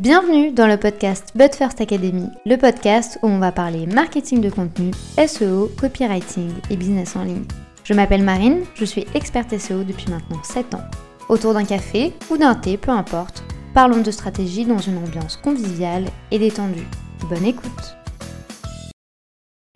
Bienvenue dans le podcast But First Academy, le podcast où on va parler marketing de contenu, SEO, copywriting et business en ligne. Je m'appelle Marine, je suis experte SEO depuis maintenant 7 ans. Autour d'un café ou d'un thé, peu importe, parlons de stratégie dans une ambiance conviviale et détendue. Bonne écoute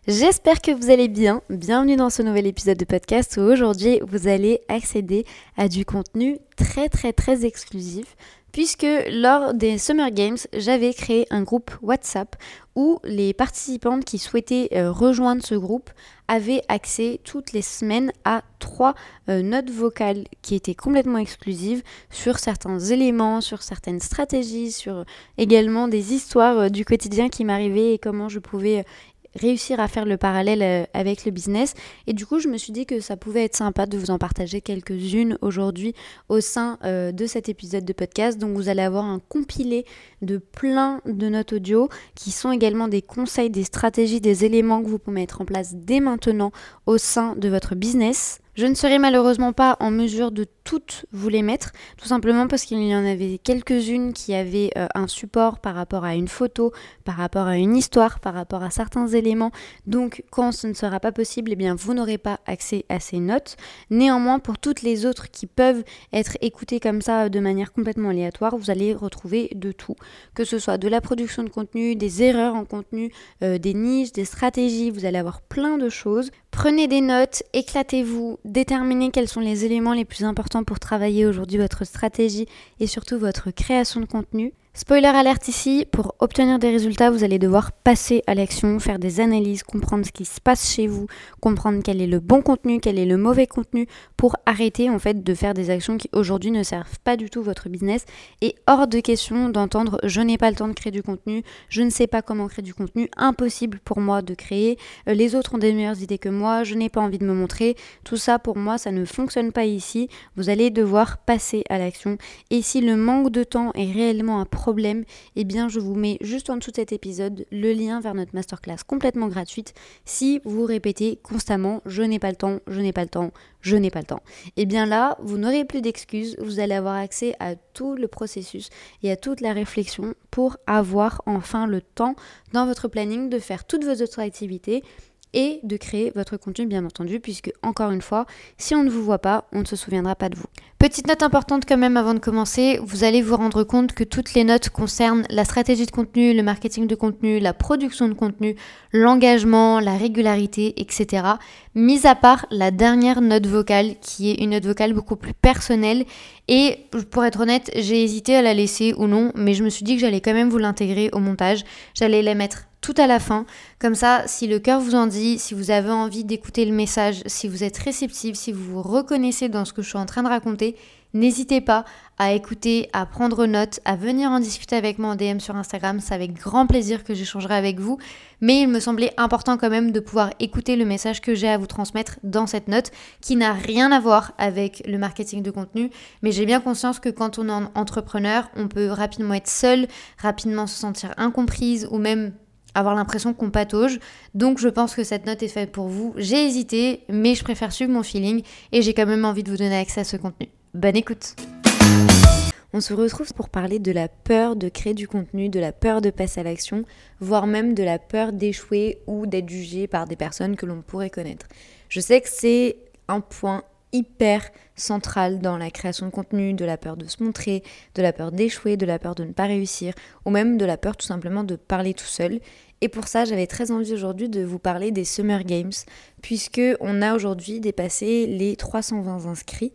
J'espère que vous allez bien. Bienvenue dans ce nouvel épisode de podcast où aujourd'hui vous allez accéder à du contenu très très très exclusif puisque lors des Summer Games, j'avais créé un groupe WhatsApp où les participantes qui souhaitaient euh, rejoindre ce groupe avaient accès toutes les semaines à trois euh, notes vocales qui étaient complètement exclusives sur certains éléments, sur certaines stratégies, sur également des histoires euh, du quotidien qui m'arrivaient et comment je pouvais réussir à faire le parallèle euh, avec le business. Et du coup, je me suis dit que ça pouvait être sympa de vous en partager quelques-unes aujourd'hui au sein euh, de cet épisode de podcast. Donc, vous allez avoir un compilé de plein de notes audio qui sont également des conseils, des stratégies, des éléments que vous pouvez mettre en place dès maintenant au sein de votre business. Je ne serai malheureusement pas en mesure de toutes vous les mettre, tout simplement parce qu'il y en avait quelques-unes qui avaient euh, un support par rapport à une photo, par rapport à une histoire, par rapport à certains éléments. Donc quand ce ne sera pas possible, eh bien vous n'aurez pas accès à ces notes. Néanmoins, pour toutes les autres qui peuvent être écoutées comme ça de manière complètement aléatoire, vous allez retrouver de tout, que ce soit de la production de contenu, des erreurs en contenu, euh, des niches, des stratégies, vous allez avoir plein de choses. Prenez des notes, éclatez-vous, déterminez quels sont les éléments les plus importants pour travailler aujourd'hui votre stratégie et surtout votre création de contenu. Spoiler alerte ici, pour obtenir des résultats, vous allez devoir passer à l'action, faire des analyses, comprendre ce qui se passe chez vous, comprendre quel est le bon contenu, quel est le mauvais contenu, pour arrêter en fait de faire des actions qui aujourd'hui ne servent pas du tout votre business. Et hors de question d'entendre je n'ai pas le temps de créer du contenu, je ne sais pas comment créer du contenu, impossible pour moi de créer, euh, les autres ont des meilleures idées que moi, je n'ai pas envie de me montrer. Tout ça pour moi, ça ne fonctionne pas ici. Vous allez devoir passer à l'action. Et si le manque de temps est réellement un problème, problème, eh bien je vous mets juste en dessous de cet épisode le lien vers notre masterclass complètement gratuite si vous répétez constamment je n'ai pas le temps, je n'ai pas le temps, je n'ai pas le temps. Et eh bien là, vous n'aurez plus d'excuses, vous allez avoir accès à tout le processus et à toute la réflexion pour avoir enfin le temps dans votre planning de faire toutes vos autres activités et de créer votre contenu bien entendu puisque encore une fois si on ne vous voit pas on ne se souviendra pas de vous. Petite note importante quand même avant de commencer, vous allez vous rendre compte que toutes les notes concernent la stratégie de contenu, le marketing de contenu, la production de contenu, l'engagement, la régularité, etc. Mis à part la dernière note vocale qui est une note vocale beaucoup plus personnelle et pour être honnête j'ai hésité à la laisser ou non mais je me suis dit que j'allais quand même vous l'intégrer au montage, j'allais la mettre tout à la fin. Comme ça, si le cœur vous en dit, si vous avez envie d'écouter le message, si vous êtes réceptif, si vous vous reconnaissez dans ce que je suis en train de raconter, n'hésitez pas à écouter, à prendre note, à venir en discuter avec moi en DM sur Instagram. C'est avec grand plaisir que j'échangerai avec vous. Mais il me semblait important quand même de pouvoir écouter le message que j'ai à vous transmettre dans cette note qui n'a rien à voir avec le marketing de contenu. Mais j'ai bien conscience que quand on est entrepreneur, on peut rapidement être seul, rapidement se sentir incomprise ou même avoir l'impression qu'on patauge. Donc je pense que cette note est faite pour vous. J'ai hésité, mais je préfère suivre mon feeling et j'ai quand même envie de vous donner accès à ce contenu. Bonne écoute on se retrouve pour parler de la peur de créer du contenu, de la peur de passer à l'action, voire même de la peur d'échouer ou d'être jugé par des personnes que l'on pourrait connaître. Je sais que c'est un point hyper central dans la création de contenu, de la peur de se montrer, de la peur d'échouer, de la peur de ne pas réussir, ou même de la peur tout simplement de parler tout seul. Et pour ça, j'avais très envie aujourd'hui de vous parler des Summer Games, puisque on a aujourd'hui dépassé les 320 inscrits.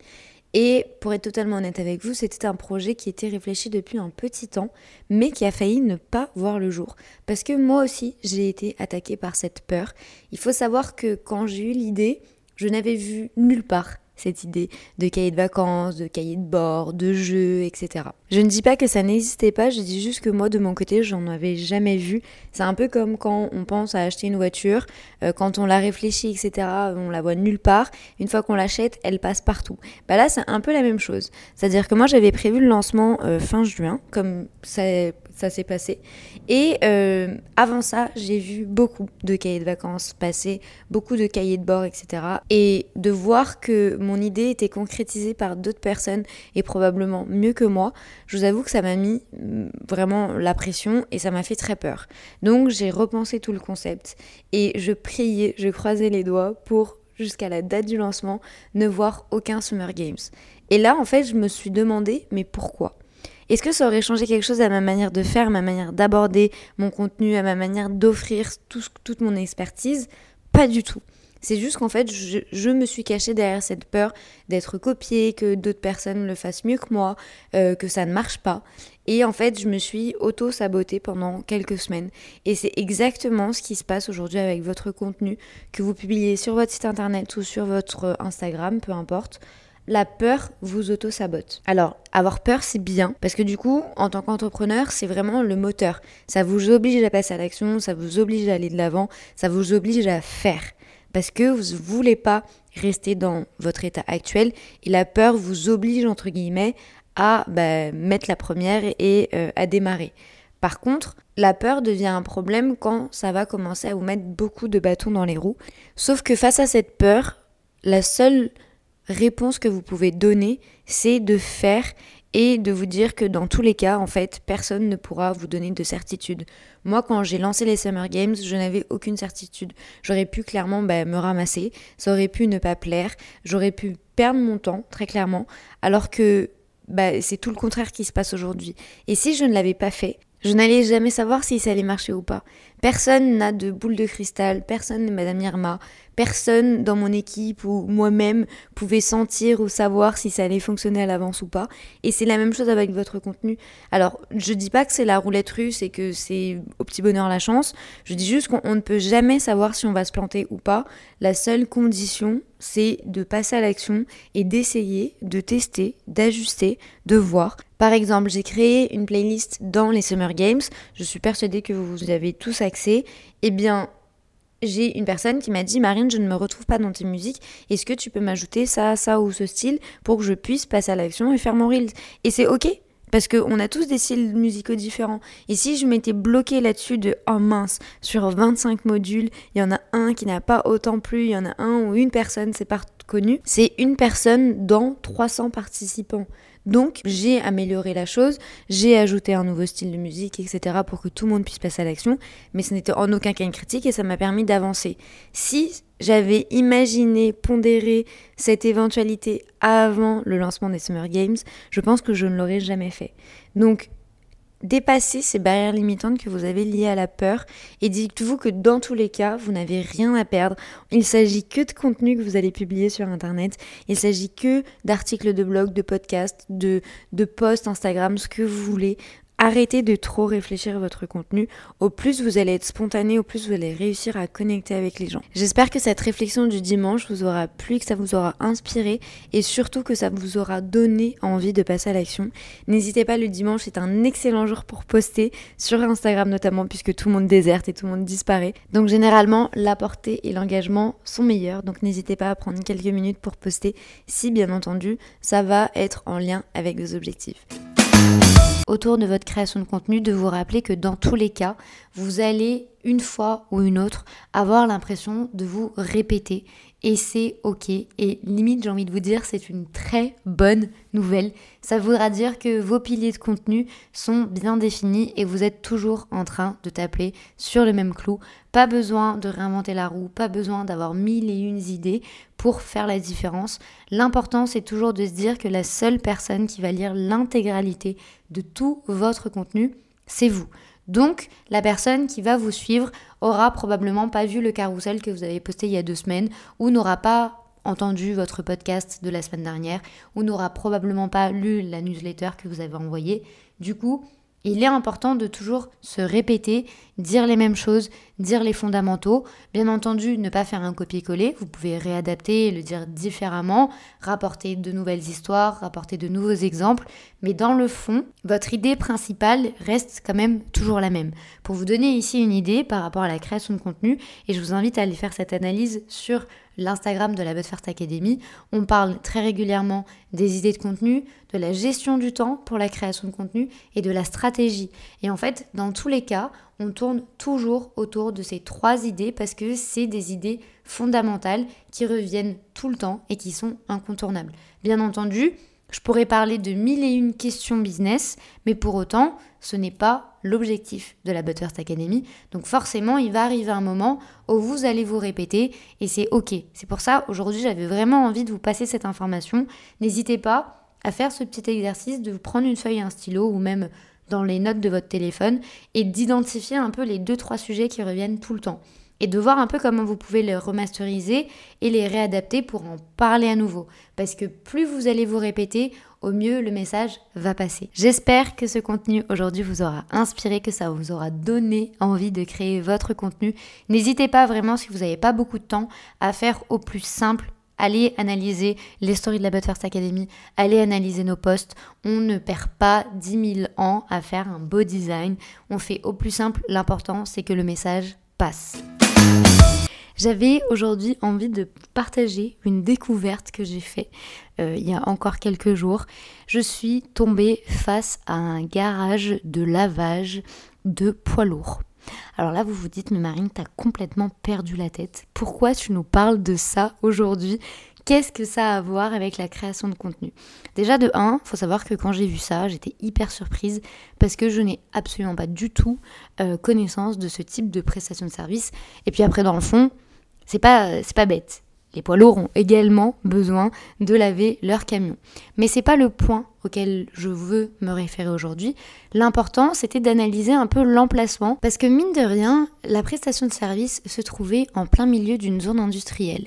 Et pour être totalement honnête avec vous, c'était un projet qui était réfléchi depuis un petit temps, mais qui a failli ne pas voir le jour. Parce que moi aussi, j'ai été attaquée par cette peur. Il faut savoir que quand j'ai eu l'idée, je n'avais vu nulle part cette idée de cahier de vacances, de cahier de bord, de jeux, etc. Je ne dis pas que ça n'existait pas, je dis juste que moi de mon côté j'en avais jamais vu. C'est un peu comme quand on pense à acheter une voiture, euh, quand on la réfléchit, etc. On la voit nulle part. Une fois qu'on l'achète, elle passe partout. Bah là c'est un peu la même chose. C'est-à-dire que moi j'avais prévu le lancement euh, fin juin, comme ça ça s'est passé. Et euh, avant ça, j'ai vu beaucoup de cahiers de vacances passer, beaucoup de cahiers de bord, etc. Et de voir que mon idée était concrétisée par d'autres personnes et probablement mieux que moi, je vous avoue que ça m'a mis mm, vraiment la pression et ça m'a fait très peur. Donc j'ai repensé tout le concept et je priais, je croisais les doigts pour jusqu'à la date du lancement ne voir aucun Summer Games. Et là, en fait, je me suis demandé, mais pourquoi? Est-ce que ça aurait changé quelque chose à ma manière de faire, ma manière d'aborder mon contenu, à ma manière d'offrir toute mon expertise? Pas du tout. C'est juste qu'en fait, je, me suis cachée derrière cette peur d'être copiée, que d'autres personnes le fassent mieux que moi, euh, que ça ne marche pas. Et en fait, je me suis auto-sabotée pendant quelques semaines. Et c'est exactement ce qui se passe aujourd'hui avec votre contenu que vous publiez sur votre site internet ou sur votre Instagram, peu importe la peur vous auto-sabote. Alors, avoir peur, c'est bien, parce que du coup, en tant qu'entrepreneur, c'est vraiment le moteur. Ça vous oblige à passer à l'action, ça vous oblige à aller de l'avant, ça vous oblige à faire. Parce que vous ne voulez pas rester dans votre état actuel, et la peur vous oblige, entre guillemets, à bah, mettre la première et euh, à démarrer. Par contre, la peur devient un problème quand ça va commencer à vous mettre beaucoup de bâtons dans les roues. Sauf que face à cette peur, la seule réponse que vous pouvez donner, c'est de faire et de vous dire que dans tous les cas, en fait, personne ne pourra vous donner de certitude. Moi, quand j'ai lancé les Summer Games, je n'avais aucune certitude. J'aurais pu clairement bah, me ramasser, ça aurait pu ne pas plaire, j'aurais pu perdre mon temps, très clairement, alors que bah, c'est tout le contraire qui se passe aujourd'hui. Et si je ne l'avais pas fait, je n'allais jamais savoir si ça allait marcher ou pas. Personne n'a de boule de cristal, personne n'est Madame Irma, personne dans mon équipe ou moi-même pouvait sentir ou savoir si ça allait fonctionner à l'avance ou pas. Et c'est la même chose avec votre contenu. Alors, je dis pas que c'est la roulette russe et que c'est au petit bonheur la chance. Je dis juste qu'on ne peut jamais savoir si on va se planter ou pas. La seule condition, c'est de passer à l'action et d'essayer, de tester, d'ajuster, de voir. Par exemple, j'ai créé une playlist dans les Summer Games. Je suis persuadée que vous avez tous accès. Eh bien, j'ai une personne qui m'a dit Marine, je ne me retrouve pas dans tes musiques. Est-ce que tu peux m'ajouter ça, ça ou ce style pour que je puisse passer à l'action et faire mon Reels Et c'est ok. Parce qu'on a tous des styles musicaux différents. Et si je m'étais bloquée là-dessus de oh mince, sur 25 modules, il y en a un qui n'a pas autant plu, il y en a un ou une personne, c'est pas connu, c'est une personne dans 300 participants. Donc j'ai amélioré la chose, j'ai ajouté un nouveau style de musique, etc. pour que tout le monde puisse passer à l'action, mais ce n'était en aucun cas une critique et ça m'a permis d'avancer. Si j'avais imaginé, pondéré cette éventualité avant le lancement des Summer Games, je pense que je ne l'aurais jamais fait. Donc Dépassez ces barrières limitantes que vous avez liées à la peur et dites-vous que dans tous les cas, vous n'avez rien à perdre. Il s'agit que de contenu que vous allez publier sur Internet. Il s'agit que d'articles de blog, de podcasts, de, de posts Instagram, ce que vous voulez. Arrêtez de trop réfléchir à votre contenu. Au plus vous allez être spontané, au plus vous allez réussir à connecter avec les gens. J'espère que cette réflexion du dimanche vous aura plu, que ça vous aura inspiré et surtout que ça vous aura donné envie de passer à l'action. N'hésitez pas, le dimanche c'est un excellent jour pour poster sur Instagram notamment puisque tout le monde déserte et tout le monde disparaît. Donc généralement la portée et l'engagement sont meilleurs. Donc n'hésitez pas à prendre quelques minutes pour poster si bien entendu ça va être en lien avec vos objectifs autour de votre création de contenu de vous rappeler que dans tous les cas, vous allez une fois ou une autre avoir l'impression de vous répéter et c'est ok. Et limite, j'ai envie de vous dire, c'est une très bonne nouvelle. Ça voudra dire que vos piliers de contenu sont bien définis et vous êtes toujours en train de taper sur le même clou. Pas besoin de réinventer la roue, pas besoin d'avoir mille et une idées pour faire la différence. L'important, c'est toujours de se dire que la seule personne qui va lire l'intégralité de tout votre contenu, c'est vous. Donc, la personne qui va vous suivre aura probablement pas vu le carrousel que vous avez posté il y a deux semaines ou n'aura pas entendu votre podcast de la semaine dernière ou n'aura probablement pas lu la newsletter que vous avez envoyée. Du coup, il est important de toujours se répéter, dire les mêmes choses, dire les fondamentaux. Bien entendu, ne pas faire un copier-coller, vous pouvez réadapter, le dire différemment, rapporter de nouvelles histoires, rapporter de nouveaux exemples, mais dans le fond, votre idée principale reste quand même toujours la même. Pour vous donner ici une idée par rapport à la création de contenu, et je vous invite à aller faire cette analyse sur l'Instagram de la But Academy, on parle très régulièrement des idées de contenu, de la gestion du temps pour la création de contenu et de la stratégie. Et en fait, dans tous les cas, on tourne toujours autour de ces trois idées parce que c'est des idées fondamentales qui reviennent tout le temps et qui sont incontournables. Bien entendu, je pourrais parler de mille et une questions business, mais pour autant, ce n'est pas l'objectif de la Butterst Academy. Donc forcément, il va arriver un moment où vous allez vous répéter et c'est OK. C'est pour ça, aujourd'hui, j'avais vraiment envie de vous passer cette information. N'hésitez pas à faire ce petit exercice de vous prendre une feuille et un stylo ou même dans les notes de votre téléphone et d'identifier un peu les deux trois sujets qui reviennent tout le temps et de voir un peu comment vous pouvez les remasteriser et les réadapter pour en parler à nouveau. Parce que plus vous allez vous répéter, au mieux le message va passer. J'espère que ce contenu aujourd'hui vous aura inspiré, que ça vous aura donné envie de créer votre contenu. N'hésitez pas vraiment, si vous n'avez pas beaucoup de temps, à faire au plus simple Allez analyser les stories de la But Academy, allez analyser nos posts. On ne perd pas 10 000 ans à faire un beau design. On fait au plus simple. L'important, c'est que le message passe. J'avais aujourd'hui envie de partager une découverte que j'ai faite euh, il y a encore quelques jours. Je suis tombée face à un garage de lavage de poids lourds. Alors là, vous vous dites, mais Marine, t'as complètement perdu la tête. Pourquoi tu nous parles de ça aujourd'hui? Qu'est-ce que ça a à voir avec la création de contenu? Déjà de 1, faut savoir que quand j'ai vu ça, j'étais hyper surprise parce que je n'ai absolument pas du tout euh, connaissance de ce type de prestation de service. Et puis après, dans le fond, c'est pas, c'est bête. Les poids lourds ont également besoin de laver leur camion. Mais c'est pas le point auquel je veux me référer aujourd'hui. L'important, c'était d'analyser un peu l'emplacement parce que mine de rien, la prestation de service se trouvait en plein milieu d'une zone industrielle.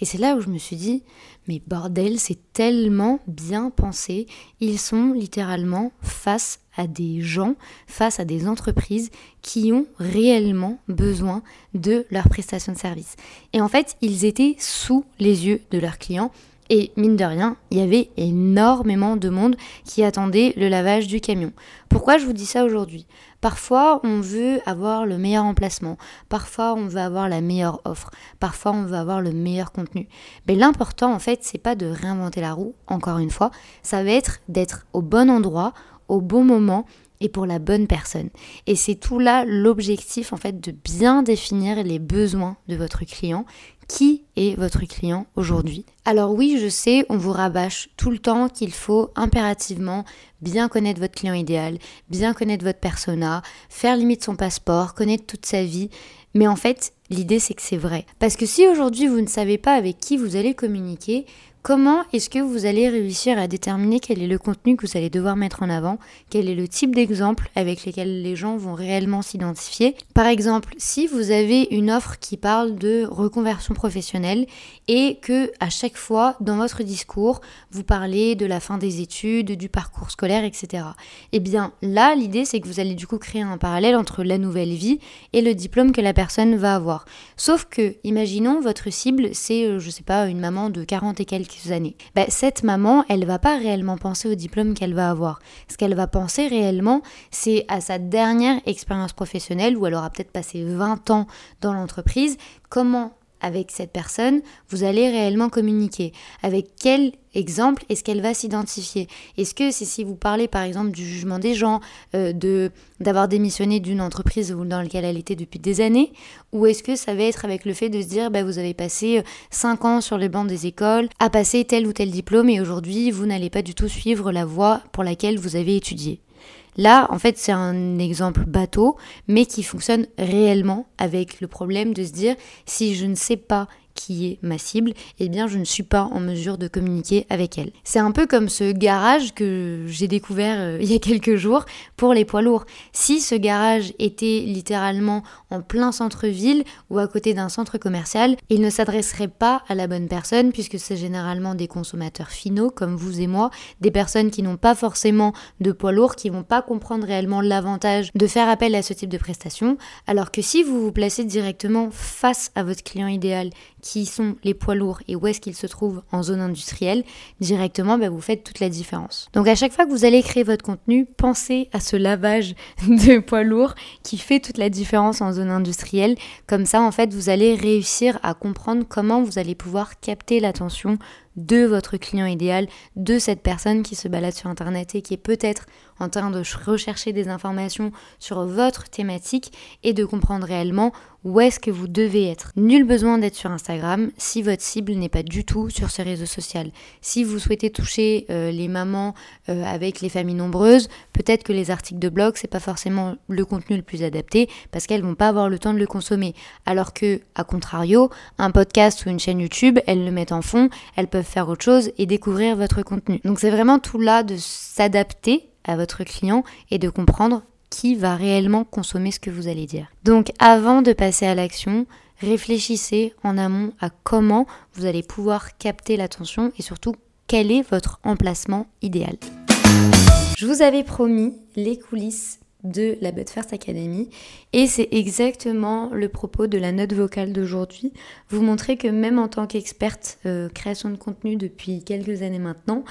Et c'est là où je me suis dit, mais bordel, c'est tellement bien pensé. Ils sont littéralement face à des gens, face à des entreprises qui ont réellement besoin de leur prestation de service. Et en fait, ils étaient sous les yeux de leurs clients et mine de rien, il y avait énormément de monde qui attendait le lavage du camion. Pourquoi je vous dis ça aujourd'hui? Parfois, on veut avoir le meilleur emplacement. Parfois, on veut avoir la meilleure offre. Parfois, on veut avoir le meilleur contenu. Mais l'important, en fait, c'est pas de réinventer la roue, encore une fois. Ça va être d'être au bon endroit, au bon moment et pour la bonne personne. Et c'est tout là l'objectif en fait de bien définir les besoins de votre client. Qui est votre client aujourd'hui Alors oui, je sais, on vous rabâche tout le temps qu'il faut impérativement bien connaître votre client idéal, bien connaître votre persona, faire limite son passeport, connaître toute sa vie. Mais en fait, l'idée c'est que c'est vrai. Parce que si aujourd'hui vous ne savez pas avec qui vous allez communiquer, Comment est-ce que vous allez réussir à déterminer quel est le contenu que vous allez devoir mettre en avant, quel est le type d'exemple avec lesquels les gens vont réellement s'identifier? Par exemple, si vous avez une offre qui parle de reconversion professionnelle et que à chaque fois dans votre discours, vous parlez de la fin des études, du parcours scolaire, etc. Eh bien là, l'idée c'est que vous allez du coup créer un parallèle entre la nouvelle vie et le diplôme que la personne va avoir. Sauf que, imaginons votre cible, c'est, euh, je sais pas, une maman de 40 et quelques années. Bah, cette maman, elle va pas réellement penser au diplôme qu'elle va avoir. Ce qu'elle va penser réellement, c'est à sa dernière expérience professionnelle où elle aura peut-être passé 20 ans dans l'entreprise. Comment avec cette personne, vous allez réellement communiquer. Avec quel exemple est-ce qu'elle va s'identifier? Est-ce que c'est si vous parlez par exemple du jugement des gens, euh, de d'avoir démissionné d'une entreprise dans laquelle elle était depuis des années? Ou est-ce que ça va être avec le fait de se dire bah, vous avez passé 5 euh, ans sur les bancs des écoles, à passer tel ou tel diplôme et aujourd'hui vous n'allez pas du tout suivre la voie pour laquelle vous avez étudié? Là, en fait, c'est un exemple bateau, mais qui fonctionne réellement avec le problème de se dire si je ne sais pas qui est ma cible, eh bien je ne suis pas en mesure de communiquer avec elle. C'est un peu comme ce garage que j'ai découvert euh, il y a quelques jours pour les poids lourds. Si ce garage était littéralement en plein centre-ville ou à côté d'un centre commercial, il ne s'adresserait pas à la bonne personne puisque c'est généralement des consommateurs finaux comme vous et moi, des personnes qui n'ont pas forcément de poids lourds, qui vont pas comprendre réellement l'avantage de faire appel à ce type de prestation, alors que si vous vous placez directement face à votre client idéal qui sont les poids lourds et où est-ce qu'ils se trouvent en zone industrielle, directement, bah, vous faites toute la différence. Donc à chaque fois que vous allez créer votre contenu, pensez à ce lavage de poids lourds qui fait toute la différence en zone industrielle. Comme ça, en fait, vous allez réussir à comprendre comment vous allez pouvoir capter l'attention de votre client idéal, de cette personne qui se balade sur Internet et qui est peut-être en train de rechercher des informations sur votre thématique et de comprendre réellement où est-ce que vous devez être. Nul besoin d'être sur Instagram si votre cible n'est pas du tout sur ce réseau social. Si vous souhaitez toucher euh, les mamans euh, avec les familles nombreuses, peut-être que les articles de blog c'est pas forcément le contenu le plus adapté parce qu'elles vont pas avoir le temps de le consommer. Alors que, à contrario, un podcast ou une chaîne YouTube, elles le mettent en fond, elles peuvent faire autre chose et découvrir votre contenu. Donc c'est vraiment tout là de s'adapter à votre client et de comprendre qui va réellement consommer ce que vous allez dire. Donc avant de passer à l'action, réfléchissez en amont à comment vous allez pouvoir capter l'attention et surtout quel est votre emplacement idéal. Je vous avais promis les coulisses de la But First Academy et c'est exactement le propos de la note vocale d'aujourd'hui. Vous montrer que même en tant qu'experte euh, création de contenu depuis quelques années maintenant,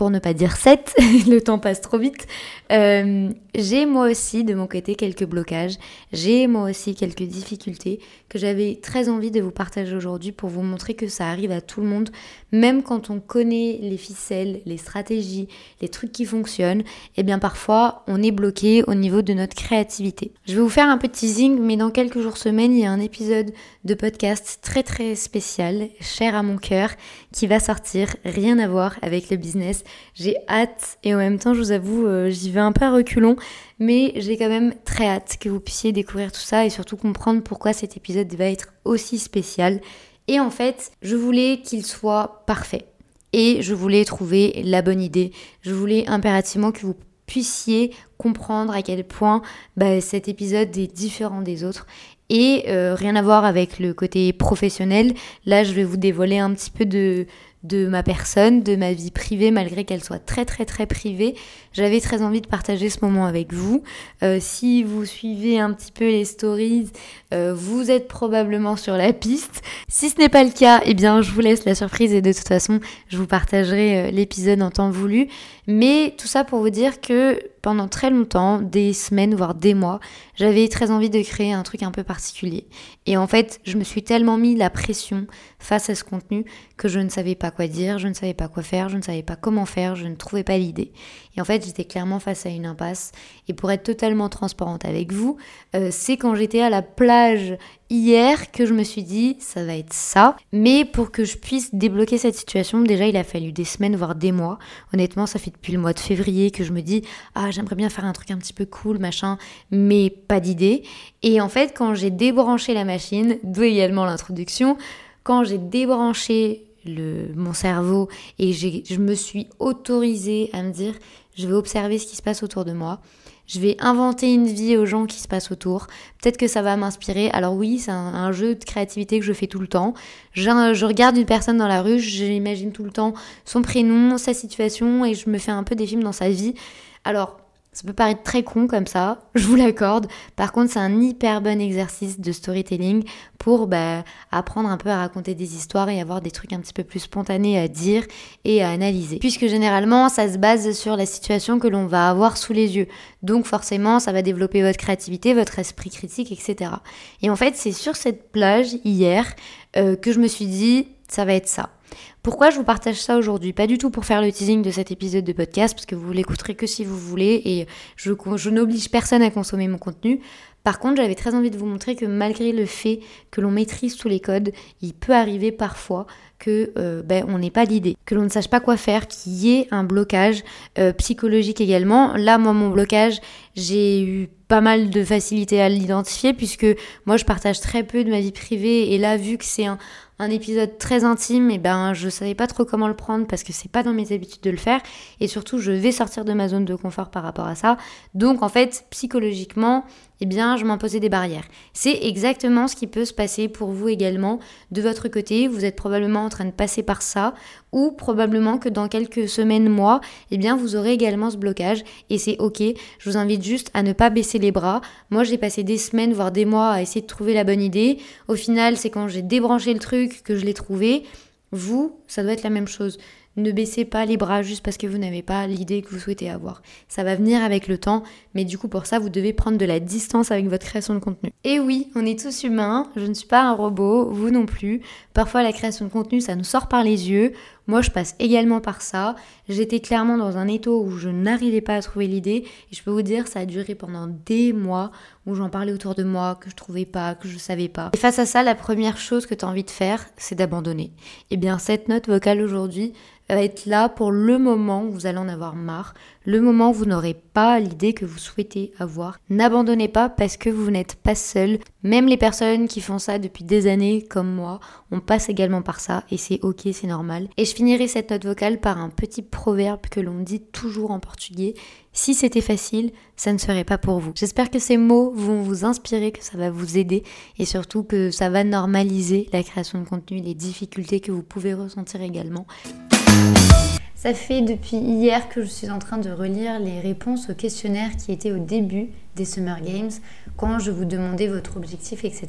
pour ne pas dire 7, le temps passe trop vite, euh, j'ai moi aussi de mon côté quelques blocages, j'ai moi aussi quelques difficultés que j'avais très envie de vous partager aujourd'hui pour vous montrer que ça arrive à tout le monde, même quand on connaît les ficelles, les stratégies, les trucs qui fonctionnent, et eh bien parfois on est bloqué au niveau de notre créativité. Je vais vous faire un de teasing, mais dans quelques jours semaines, il y a un épisode de podcast très très spécial, cher à mon cœur, qui va sortir, rien à voir avec le business. J'ai hâte et en même temps, je vous avoue, euh, j'y vais un peu à reculons, mais j'ai quand même très hâte que vous puissiez découvrir tout ça et surtout comprendre pourquoi cet épisode va être aussi spécial. Et en fait, je voulais qu'il soit parfait. Et je voulais trouver la bonne idée. Je voulais impérativement que vous puissiez comprendre à quel point bah, cet épisode est différent des autres et euh, rien à voir avec le côté professionnel. Là, je vais vous dévoiler un petit peu de, de ma personne, de ma vie privée, malgré qu'elle soit très très très privée. J'avais très envie de partager ce moment avec vous. Euh, si vous suivez un petit peu les stories, euh, vous êtes probablement sur la piste. Si ce n'est pas le cas, eh bien je vous laisse la surprise et de toute façon je vous partagerai euh, l'épisode en temps voulu. Mais tout ça pour vous dire que pendant très longtemps, des semaines, voire des mois, j'avais très envie de créer un truc un peu particulier. Et en fait, je me suis tellement mis la pression face à ce contenu que je ne savais pas quoi dire, je ne savais pas quoi faire, je ne savais pas comment faire, je ne trouvais pas l'idée. Et en fait, j'étais clairement face à une impasse. Et pour être totalement transparente avec vous, euh, c'est quand j'étais à la plage hier que je me suis dit ça va être ça. Mais pour que je puisse débloquer cette situation, déjà il a fallu des semaines, voire des mois. Honnêtement, ça fait depuis le mois de février que je me dis ah j'aimerais bien faire un truc un petit peu cool, machin, mais pas d'idée. Et en fait, quand j'ai débranché la machine, d'où également l'introduction, quand j'ai débranché mon cerveau et je me suis autorisée à me dire je vais observer ce qui se passe autour de moi. Je vais inventer une vie aux gens qui se passent autour. Peut-être que ça va m'inspirer. Alors oui, c'est un, jeu de créativité que je fais tout le temps. Je, regarde une personne dans la rue, j'imagine tout le temps son prénom, sa situation et je me fais un peu des films dans sa vie. Alors ça peut paraître très con comme ça, je vous l'accorde. Par contre, c'est un hyper bon exercice de storytelling pour bah, apprendre un peu à raconter des histoires et avoir des trucs un petit peu plus spontanés à dire et à analyser. Puisque généralement, ça se base sur la situation que l'on va avoir sous les yeux. Donc forcément, ça va développer votre créativité, votre esprit critique, etc. Et en fait, c'est sur cette plage hier euh, que je me suis dit, ça va être ça. Pourquoi je vous partage ça aujourd'hui? Pas du tout pour faire le teasing de cet épisode de podcast, parce que vous l'écouterez que si vous voulez, et je, n'oblige personne à consommer mon contenu. Par contre, j'avais très envie de vous montrer que malgré le fait que l'on maîtrise tous les codes, il peut arriver parfois que euh, ben, on n'ait pas l'idée, que l'on ne sache pas quoi faire, qu'il y ait un blocage euh, psychologique également. Là, moi, mon blocage, j'ai eu pas mal de facilité à l'identifier puisque moi, je partage très peu de ma vie privée et là, vu que c'est un, épisode très intime, et ben je savais pas trop comment le prendre parce que c'est pas dans mes habitudes de le faire et surtout je vais sortir de ma zone de confort par rapport à ça. Donc en fait, psychologiquement, eh bien, je m'imposais des barrières. C'est exactement ce qui peut se passer pour vous également. De votre côté, vous êtes probablement en train de passer par ça, ou probablement que dans quelques semaines, mois, eh bien, vous aurez également ce blocage, et c'est ok. Je vous invite juste à ne pas baisser les bras. Moi, j'ai passé des semaines, voire des mois à essayer de trouver la bonne idée. Au final, c'est quand j'ai débranché le truc, que je l'ai trouvé, vous, ça doit être la même chose. Ne baissez pas les bras juste parce que vous n'avez pas l'idée que vous souhaitez avoir. Ça va venir avec le temps, mais du coup pour ça, vous devez prendre de la distance avec votre création de contenu. Et oui, on est tous humains, je ne suis pas un robot, vous non plus. Parfois la création de contenu, ça nous sort par les yeux. Moi, je passe également par ça. J'étais clairement dans un étau où je n'arrivais pas à trouver l'idée. Et je peux vous dire, ça a duré pendant des mois où j'en parlais autour de moi, que je trouvais pas, que je savais pas. Et face à ça, la première chose que tu as envie de faire, c'est d'abandonner. Et eh bien, cette note vocale aujourd'hui, va être là pour le moment où vous allez en avoir marre, le moment où vous n'aurez pas l'idée que vous souhaitez avoir. N'abandonnez pas parce que vous n'êtes pas seul. Même les personnes qui font ça depuis des années, comme moi, on passe également par ça et c'est ok, c'est normal. Et je finirai cette note vocale par un petit proverbe que l'on dit toujours en portugais. Si c'était facile, ça ne serait pas pour vous. J'espère que ces mots vont vous inspirer, que ça va vous aider et surtout que ça va normaliser la création de contenu, les difficultés que vous pouvez ressentir également. Ça fait depuis hier que je suis en train de relire les réponses aux questionnaires qui étaient au début des Summer Games, quand je vous demandais votre objectif, etc.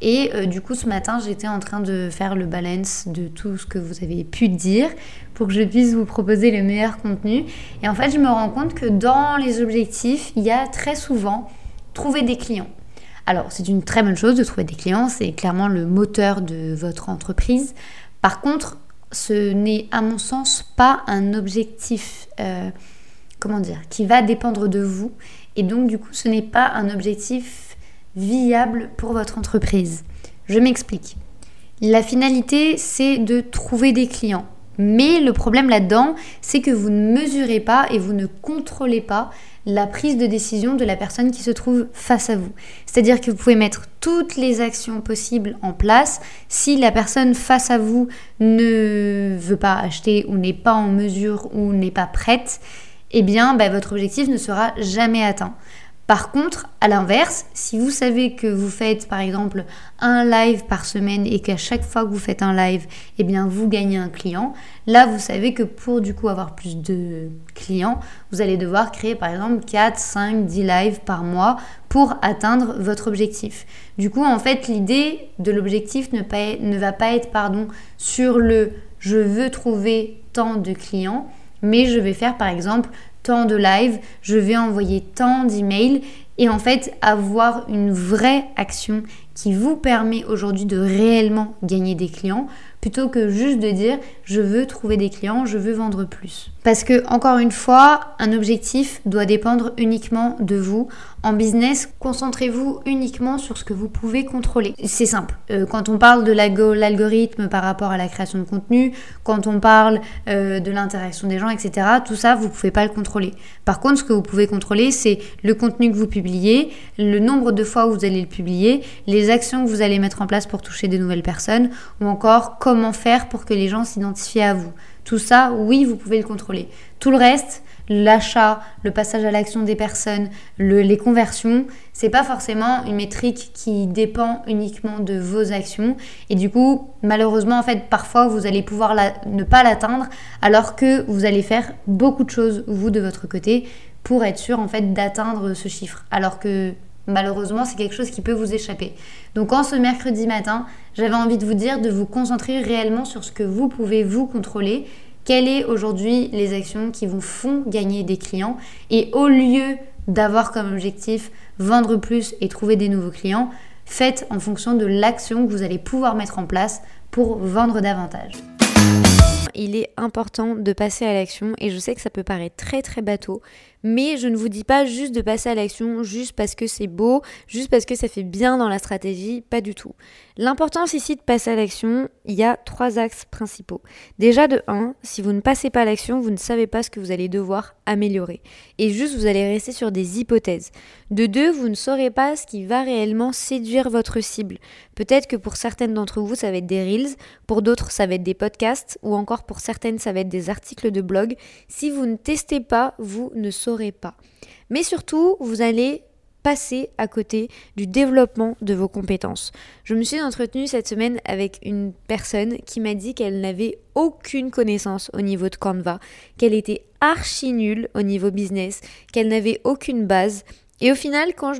Et euh, du coup, ce matin, j'étais en train de faire le balance de tout ce que vous avez pu dire pour que je puisse vous proposer le meilleur contenu. Et en fait, je me rends compte que dans les objectifs, il y a très souvent trouver des clients. Alors, c'est une très bonne chose de trouver des clients, c'est clairement le moteur de votre entreprise. Par contre, ce n'est à mon sens pas un objectif, euh, qui va dépendre de vous. Et donc du coup, ce n'est pas un objectif viable pour votre entreprise. Je m'explique. La finalité, c'est de trouver des clients. Mais le problème là-dedans, c'est que vous ne mesurez pas et vous ne contrôlez pas la prise de décision de la personne qui se trouve face à vous. C'est-à-dire que vous pouvez mettre toutes les actions possibles en place. Si la personne face à vous ne veut pas acheter ou n'est pas en mesure ou n'est pas prête, eh bien, bah, votre objectif ne sera jamais atteint. Par contre, à l'inverse, si vous savez que vous faites par exemple un live par semaine et qu'à chaque fois que vous faites un live, eh bien vous gagnez un client, là vous savez que pour du coup avoir plus de clients, vous allez devoir créer par exemple 4, 5, 10 lives par mois pour atteindre votre objectif. Du coup, en fait, l'idée de l'objectif ne, ne va pas être pardon, sur le je veux trouver tant de clients, mais je vais faire par exemple de live, je vais envoyer tant d'emails et en fait avoir une vraie action qui vous permet aujourd'hui de réellement gagner des clients plutôt que juste de dire je veux trouver des clients, je veux vendre plus. Parce que encore une fois, un objectif doit dépendre uniquement de vous. En business, concentrez-vous uniquement sur ce que vous pouvez contrôler. C'est simple. Euh, quand on parle de l'algorithme par rapport à la création de contenu, quand on parle euh, de l'interaction des gens, etc., tout ça, vous ne pouvez pas le contrôler. Par contre, ce que vous pouvez contrôler, c'est le contenu que vous publiez, le nombre de fois où vous allez le publier, les actions que vous allez mettre en place pour toucher de nouvelles personnes, ou encore comment faire pour que les gens s'identifient à vous. Tout ça, oui, vous pouvez le contrôler. Tout le reste, l'achat, le passage à l'action des personnes, les conversions, c'est pas forcément une métrique qui dépend uniquement de vos actions. Et du coup, malheureusement, en fait, parfois, vous allez pouvoir ne pas l'atteindre alors que vous allez faire beaucoup de choses, vous, de votre côté, pour être sûr, en fait, d'atteindre ce chiffre. Alors que malheureusement, c'est quelque chose qui peut vous échapper. Donc en ce mercredi matin, j'avais envie de vous dire de vous concentrer réellement sur ce que vous pouvez vous contrôler. Quelles sont aujourd'hui les actions qui vous font gagner des clients? Et au lieu d'avoir comme objectif vendre plus et trouver des nouveaux clients, faites en fonction de l'action que vous allez pouvoir mettre en place pour vendre davantage il est important de passer à l'action et je sais que ça peut paraître très très bateau, mais je ne vous dis pas juste de passer à l'action juste parce que c'est beau, juste parce que ça fait bien dans la stratégie, pas du tout. L'importance ici de passer à l'action, il y a trois axes principaux. Déjà de 1, si vous ne passez pas à l'action, vous ne savez pas ce que vous allez devoir améliorer. Et juste, vous allez rester sur des hypothèses. De 2, vous ne saurez pas ce qui va réellement séduire votre cible. Peut-être que pour certaines d'entre vous, ça va être des reels, pour d'autres, ça va être des podcasts, ou encore pour certaines, ça va être des articles de blog. Si vous ne testez pas, vous ne saurez pas. Mais surtout, vous allez passer à côté du développement de vos compétences. Je me suis entretenue cette semaine avec une personne qui m'a dit qu'elle n'avait aucune connaissance au niveau de Canva, qu'elle était archi nulle au niveau business, qu'elle n'avait aucune base Et au final, quand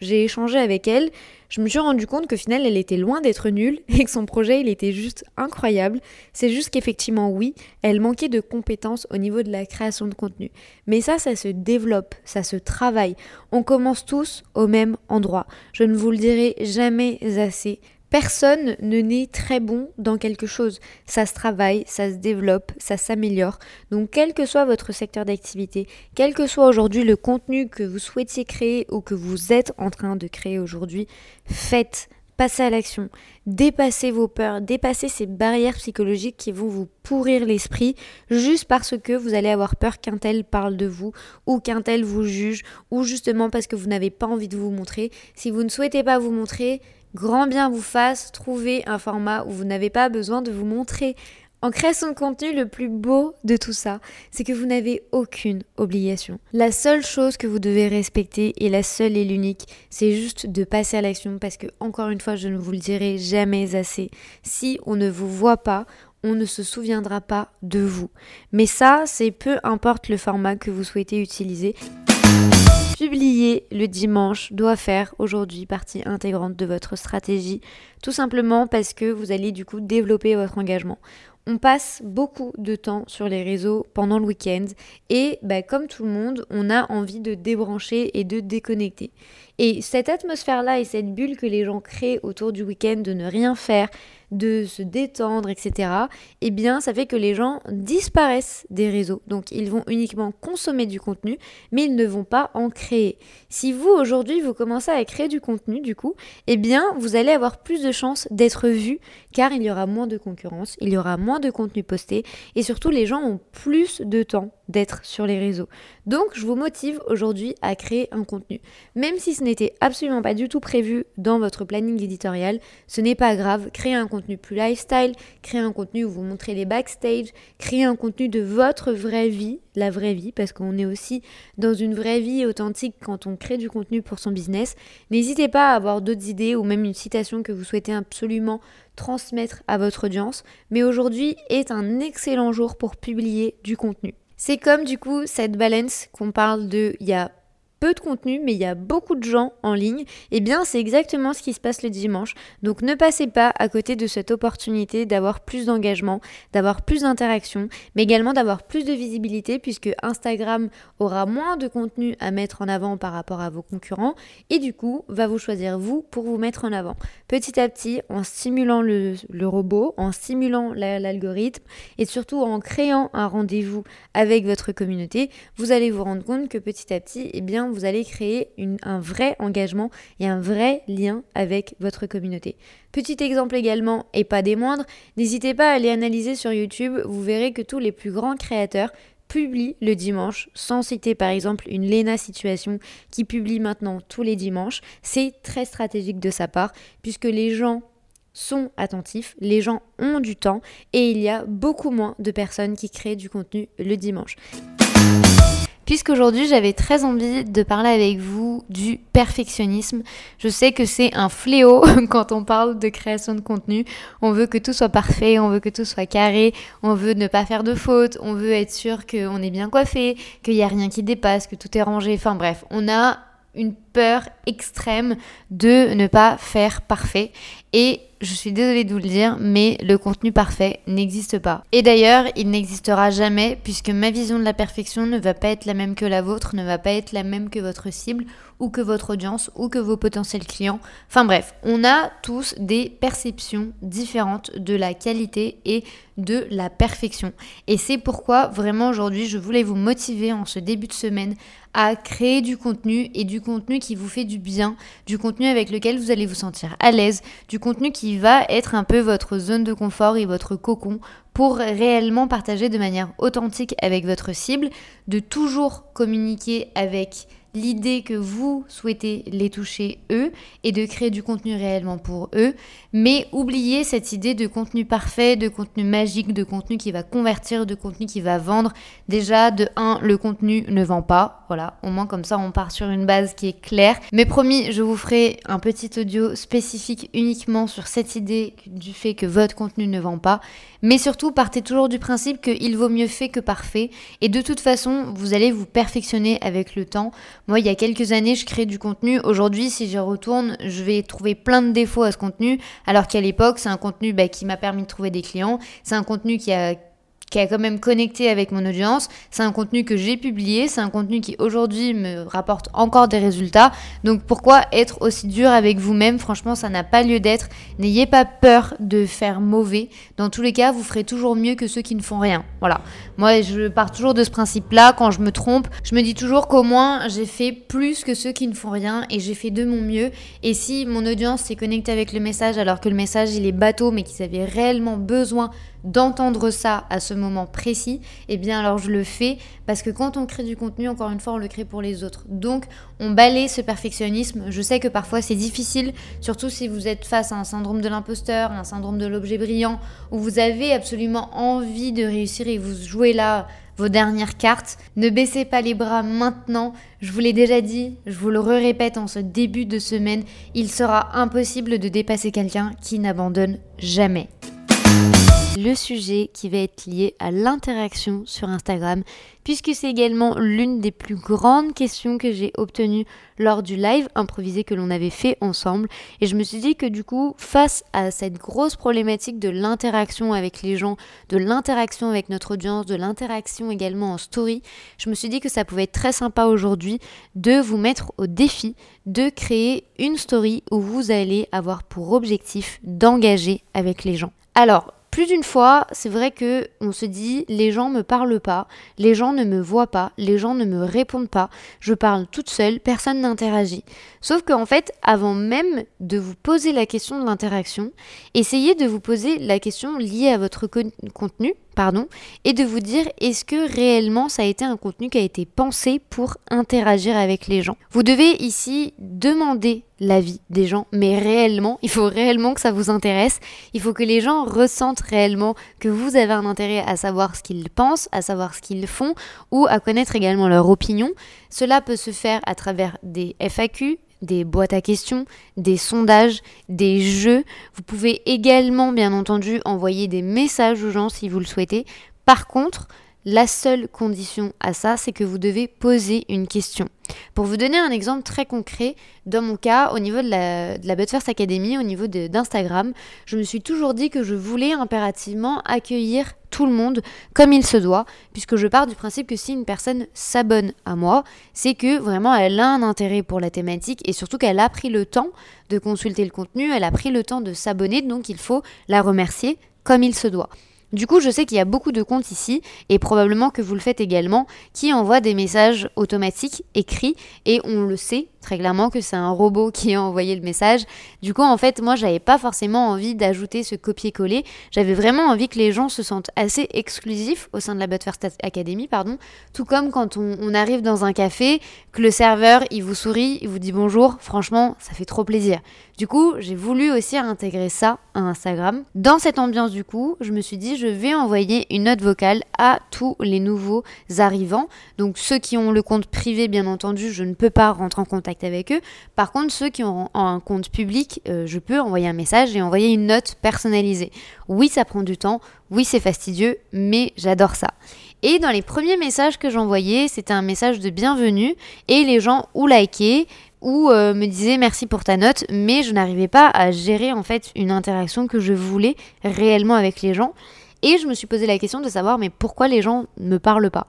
j'ai échangé avec elle, je me suis rendu compte qu'au final, elle était loin d'être nulle et que son projet, il était juste incroyable. C'est juste qu'effectivement, oui, elle manquait de compétences au niveau de la création de contenu. Mais ça, ça se développe, ça se travaille. On commence tous au même endroit. Je ne vous le dirai jamais assez. Personne ne naît très bon dans quelque chose. Ça se travaille, ça se développe, ça s'améliore. Donc quel que soit votre secteur d'activité, quel que soit aujourd'hui le contenu que vous souhaitiez créer ou que vous êtes en train de créer aujourd'hui, faites, passez à l'action, dépassez vos peurs, dépassez ces barrières psychologiques qui vont vous pourrir l'esprit juste parce que vous allez avoir peur qu'un tel parle de vous ou qu'un tel vous juge ou justement parce que vous n'avez pas envie de vous montrer. Si vous ne souhaitez pas vous montrer, grand bien vous fasse, trouver un format où vous n'avez pas besoin de vous montrer. En création de contenu, le plus beau de tout ça, c'est que vous n'avez aucune obligation. La seule chose que vous devez respecter, et la seule et l'unique, c'est juste de passer à l'action parce que, encore une fois, je ne vous le dirai jamais assez. Si on ne vous voit pas, on ne se souviendra pas de vous. Mais ça, c'est peu importe le format que vous souhaitez utiliser. Publier le dimanche doit faire aujourd'hui partie intégrante de votre stratégie, tout simplement parce que vous allez du coup développer votre engagement. On passe beaucoup de temps sur les réseaux pendant le week-end et bah, comme tout le monde, on a envie de débrancher et de déconnecter. Et cette atmosphère-là et cette bulle que les gens créent autour du week-end de ne rien faire, de se détendre, etc., eh bien, ça fait que les gens disparaissent des réseaux. Donc, ils vont uniquement consommer du contenu, mais ils ne vont pas en créer. Si vous, aujourd'hui, vous commencez à créer du contenu, du coup, eh bien, vous allez avoir plus de chances d'être vu, car il y aura moins de concurrence, il y aura moins de contenu posté, et surtout, les gens ont plus de temps d'être sur les réseaux. Donc, je vous motive aujourd'hui à créer un contenu. Même si ce n'était absolument pas du tout prévu dans votre planning éditorial, ce n'est pas grave. Créer un contenu plus lifestyle, créer un contenu où vous montrez les backstage, créer un contenu de votre vraie vie, la vraie vie, parce qu'on est aussi dans une vraie vie authentique quand on crée du contenu pour son business. N'hésitez pas à avoir d'autres idées ou même une citation que vous souhaitez absolument transmettre à votre audience. Mais aujourd'hui est un excellent jour pour publier du contenu. C'est comme du coup cette balance qu'on parle de il y a peu de contenu, mais il y a beaucoup de gens en ligne, eh bien c'est exactement ce qui se passe le dimanche. Donc ne passez pas à côté de cette opportunité d'avoir plus d'engagement, d'avoir plus d'interaction, mais également d'avoir plus de visibilité puisque Instagram aura moins de contenu à mettre en avant par rapport à vos concurrents et du coup va vous choisir vous pour vous mettre en avant. Petit à petit, en stimulant le, robot, en stimulant l'algorithme et surtout en créant un rendez-vous avec votre communauté, vous allez vous rendre compte que petit à petit, eh bien, vous allez créer un vrai engagement et un vrai lien avec votre communauté. Petit exemple également, et pas des moindres, n'hésitez pas à aller analyser sur YouTube, vous verrez que tous les plus grands créateurs publient le dimanche, sans citer par exemple une Lena Situation qui publie maintenant tous les dimanches. C'est très stratégique de sa part, puisque les gens sont attentifs, les gens ont du temps et il y a beaucoup moins de personnes qui créent du contenu le dimanche puisqu'aujourd'hui j'avais très envie de parler avec vous du perfectionnisme. Je sais que c'est un fléau quand on parle de création de contenu. On veut que tout soit parfait, on veut que tout soit carré, on veut ne pas faire de fautes, on veut être sûr qu'on est bien coiffé, qu'il n'y a rien qui dépasse, que tout est rangé. Enfin bref, on a une peur extrême de ne pas faire parfait. Et je suis désolée de vous le dire, mais le contenu parfait n'existe pas. Et d'ailleurs, il n'existera jamais puisque ma vision de la perfection ne va pas être la même que la vôtre, ne va pas être la même que votre cible ou que votre audience ou que vos potentiels clients. Enfin bref, on a tous des perceptions différentes de la qualité et de la perfection. Et c'est pourquoi vraiment aujourd'hui, je voulais vous motiver en ce début de semaine à créer du contenu et du contenu qui vous fait du bien, du contenu avec lequel vous allez vous sentir à l'aise, du contenu qui va être un peu votre zone de confort et votre cocon pour réellement partager de manière authentique avec votre cible, de toujours communiquer avec l'idée que vous souhaitez les toucher eux et de créer du contenu réellement pour eux, mais oubliez cette idée de contenu parfait, de contenu magique, de contenu qui va convertir, de contenu qui va vendre. Déjà, de 1, le contenu ne vend pas. Voilà, au moins comme ça on part sur une base qui est claire. Mais promis, je vous ferai un petit audio spécifique uniquement sur cette idée du fait que votre contenu ne vend pas. Mais surtout, partez toujours du principe qu'il vaut mieux fait que parfait. Et de toute façon, vous allez vous perfectionner avec le temps Moi, il y a quelques années, je crée du contenu. Aujourd'hui, si j'y retourne, je vais trouver plein de défauts à ce contenu, alors qu'à l'époque, c'est un contenu bah, qui m'a permis de trouver des clients. C'est un contenu qui a qui a quand même connecté avec mon audience. C'est un contenu que j'ai publié, c'est un contenu qui aujourd'hui me rapporte encore des résultats. Donc pourquoi être aussi dur avec vous-même? Franchement, ça n'a pas lieu d'être. N'ayez pas peur de faire mauvais. Dans tous les cas, vous ferez toujours mieux que ceux qui ne font rien. Voilà. Moi, je pars toujours de ce principe-là. Quand je me trompe, je me dis toujours qu'au moins j'ai fait plus que ceux qui ne font rien et j'ai fait de mon mieux. Et si mon audience s'est connectée avec le message alors que le message il est bateau mais qu'ils avaient réellement besoin d'entendre ça à ce moment précis, eh bien alors je le fais parce que quand on crée du contenu, encore une fois, on le crée pour les autres. Donc on balaye ce perfectionnisme. Je sais que parfois c'est difficile, surtout si vous êtes face à un syndrome de l'imposteur, un syndrome de l'objet brillant, où vous avez absolument envie de réussir et vous jouez là vos dernières cartes. Ne baissez pas les bras maintenant. Je vous l'ai déjà dit, je vous le répète en ce début de semaine, il sera impossible de dépasser quelqu'un qui n'abandonne jamais le sujet qui va être lié à l'interaction sur Instagram, puisque c'est également l'une des plus grandes questions que j'ai obtenues lors du live improvisé que l'on avait fait ensemble. Et je me suis dit que du coup, face à cette grosse problématique de l'interaction avec les gens, de l'interaction avec notre audience, de l'interaction également en story, je me suis dit que ça pouvait être très sympa aujourd'hui de vous mettre au défi de créer une story où vous allez avoir pour objectif d'engager avec les gens. Alors, plus d'une fois, c'est vrai que on se dit les gens me parlent pas, les gens ne me voient pas, les gens ne me répondent pas, je parle toute seule, personne n'interagit. Sauf qu'en fait, avant même de vous poser la question de l'interaction, essayez de vous poser la question liée à votre contenu, pardon, et de vous dire est-ce que réellement ça a été un contenu qui a été pensé pour interagir avec les gens? Vous devez ici demander l'avis des gens, mais réellement, il faut réellement que ça vous intéresse, il faut que les gens ressentent réellement que vous avez un intérêt à savoir ce qu'ils pensent, à savoir ce qu'ils font, ou à connaître également leur opinion. Cela peut se faire à travers des FAQ, des boîtes à questions, des sondages, des jeux. Vous pouvez également, bien entendu, envoyer des messages aux gens si vous le souhaitez. Par contre, la seule condition à ça, c'est que vous devez poser une question. Pour vous donner un exemple très concret, dans mon cas, au niveau de la, de First Academy, au niveau d'Instagram, je me suis toujours dit que je voulais impérativement accueillir tout le monde comme il se doit, puisque je pars du principe que si une personne s'abonne à moi, c'est que vraiment elle a un intérêt pour la thématique et surtout qu'elle a pris le temps de consulter le contenu, elle a pris le temps de s'abonner, donc il faut la remercier comme il se doit. Du coup, je sais qu'il y a beaucoup de comptes ici, et probablement que vous le faites également, qui envoient des messages automatiques écrits, et on le sait très clairement que c'est un robot qui a envoyé le message. Du coup, en fait, moi, j'avais pas forcément envie d'ajouter ce copier-coller. J'avais vraiment envie que les gens se sentent assez exclusifs au sein de la But First Academy, pardon. Tout comme quand on, on, arrive dans un café, que le serveur, il vous sourit, il vous dit bonjour. Franchement, ça fait trop plaisir. Du coup, j'ai voulu aussi intégrer ça à Instagram. Dans cette ambiance, du coup, je me suis dit, je vais envoyer une note vocale à tous les nouveaux arrivants. Donc, ceux qui ont le compte privé, bien entendu, je ne peux pas rentrer en contact avec eux. Par contre, ceux qui ont un compte public, euh, je peux envoyer un message et envoyer une note personnalisée. Oui, ça prend du temps, oui, c'est fastidieux, mais j'adore ça. Et dans les premiers messages que j'envoyais, c'était un message de bienvenue et les gens ou likaient ou euh, me disaient merci pour ta note, mais je n'arrivais pas à gérer en fait une interaction que je voulais réellement avec les gens. Et je me suis posé la question de savoir mais pourquoi les gens ne me parlent pas?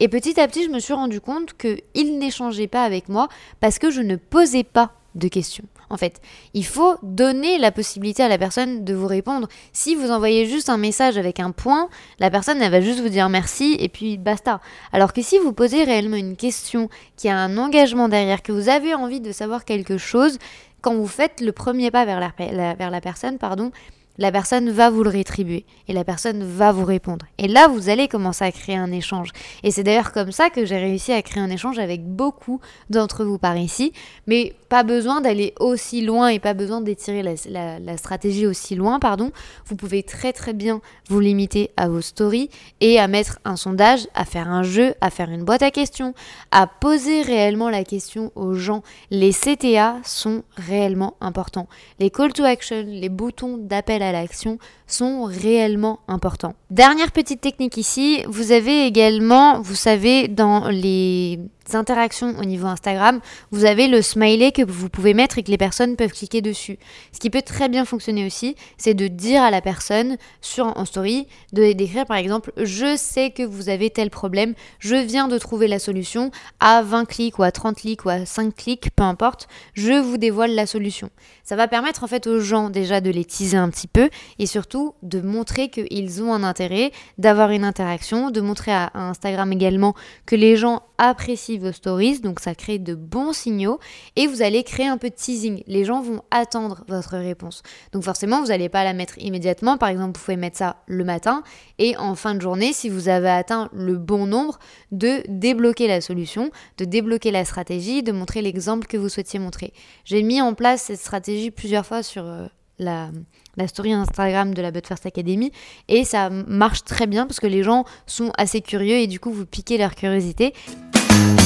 Et petit à petit, je me suis rendu compte qu'il n'échangeait pas avec moi parce que je ne posais pas de questions. En fait, il faut donner la possibilité à la personne de vous répondre. Si vous envoyez juste un message avec un point, la personne va juste vous dire merci et puis basta. Alors que si vous posez réellement une question qui a un engagement derrière, que vous avez envie de savoir quelque chose, quand vous faites le premier pas vers la personne, pardon, la personne va vous le rétribuer et la personne va vous répondre. Et là, vous allez commencer à créer un échange. Et c'est d'ailleurs comme ça que j'ai réussi à créer un échange avec beaucoup d'entre vous par ici. Mais pas besoin d'aller aussi loin et pas besoin d'étirer la, stratégie aussi loin, pardon. Vous pouvez très très bien vous limiter à vos stories et à mettre un sondage, à faire un jeu, à faire une boîte à questions, à poser réellement la question aux gens. Les CTA sont réellement importants. Les call to action, les boutons d'appel à l'action sont réellement importants. Dernière petite technique ici, vous avez également, vous savez, dans les interactions au niveau Instagram, vous avez le smiley que vous pouvez mettre et que les personnes peuvent cliquer dessus. Ce qui peut très bien fonctionner aussi, c'est de dire à la personne sur en story, de d'écrire par exemple je sais que vous avez tel problème, je viens de trouver la solution à 20 clics ou à 30 clics ou à 5 clics, peu importe, je vous dévoile la solution. Ça va permettre en fait aux gens déjà de les teaser un petit peu et surtout de montrer qu'ils ont un intérêt, d'avoir une interaction, de montrer à Instagram également que les gens apprécient vos stories, donc ça crée de bons signaux et vous allez créer un peu de teasing. Les gens vont attendre votre réponse. Donc forcément, vous n'allez pas la mettre immédiatement. Par exemple, vous pouvez mettre ça le matin et en fin de journée, si vous avez atteint le bon nombre, de débloquer la solution, de débloquer la stratégie, de montrer l'exemple que vous souhaitiez montrer. J'ai mis en place cette stratégie plusieurs fois sur euh, la, la story Instagram de la But First Academy et ça marche très bien parce que les gens sont assez curieux et du coup vous piquez leur curiosité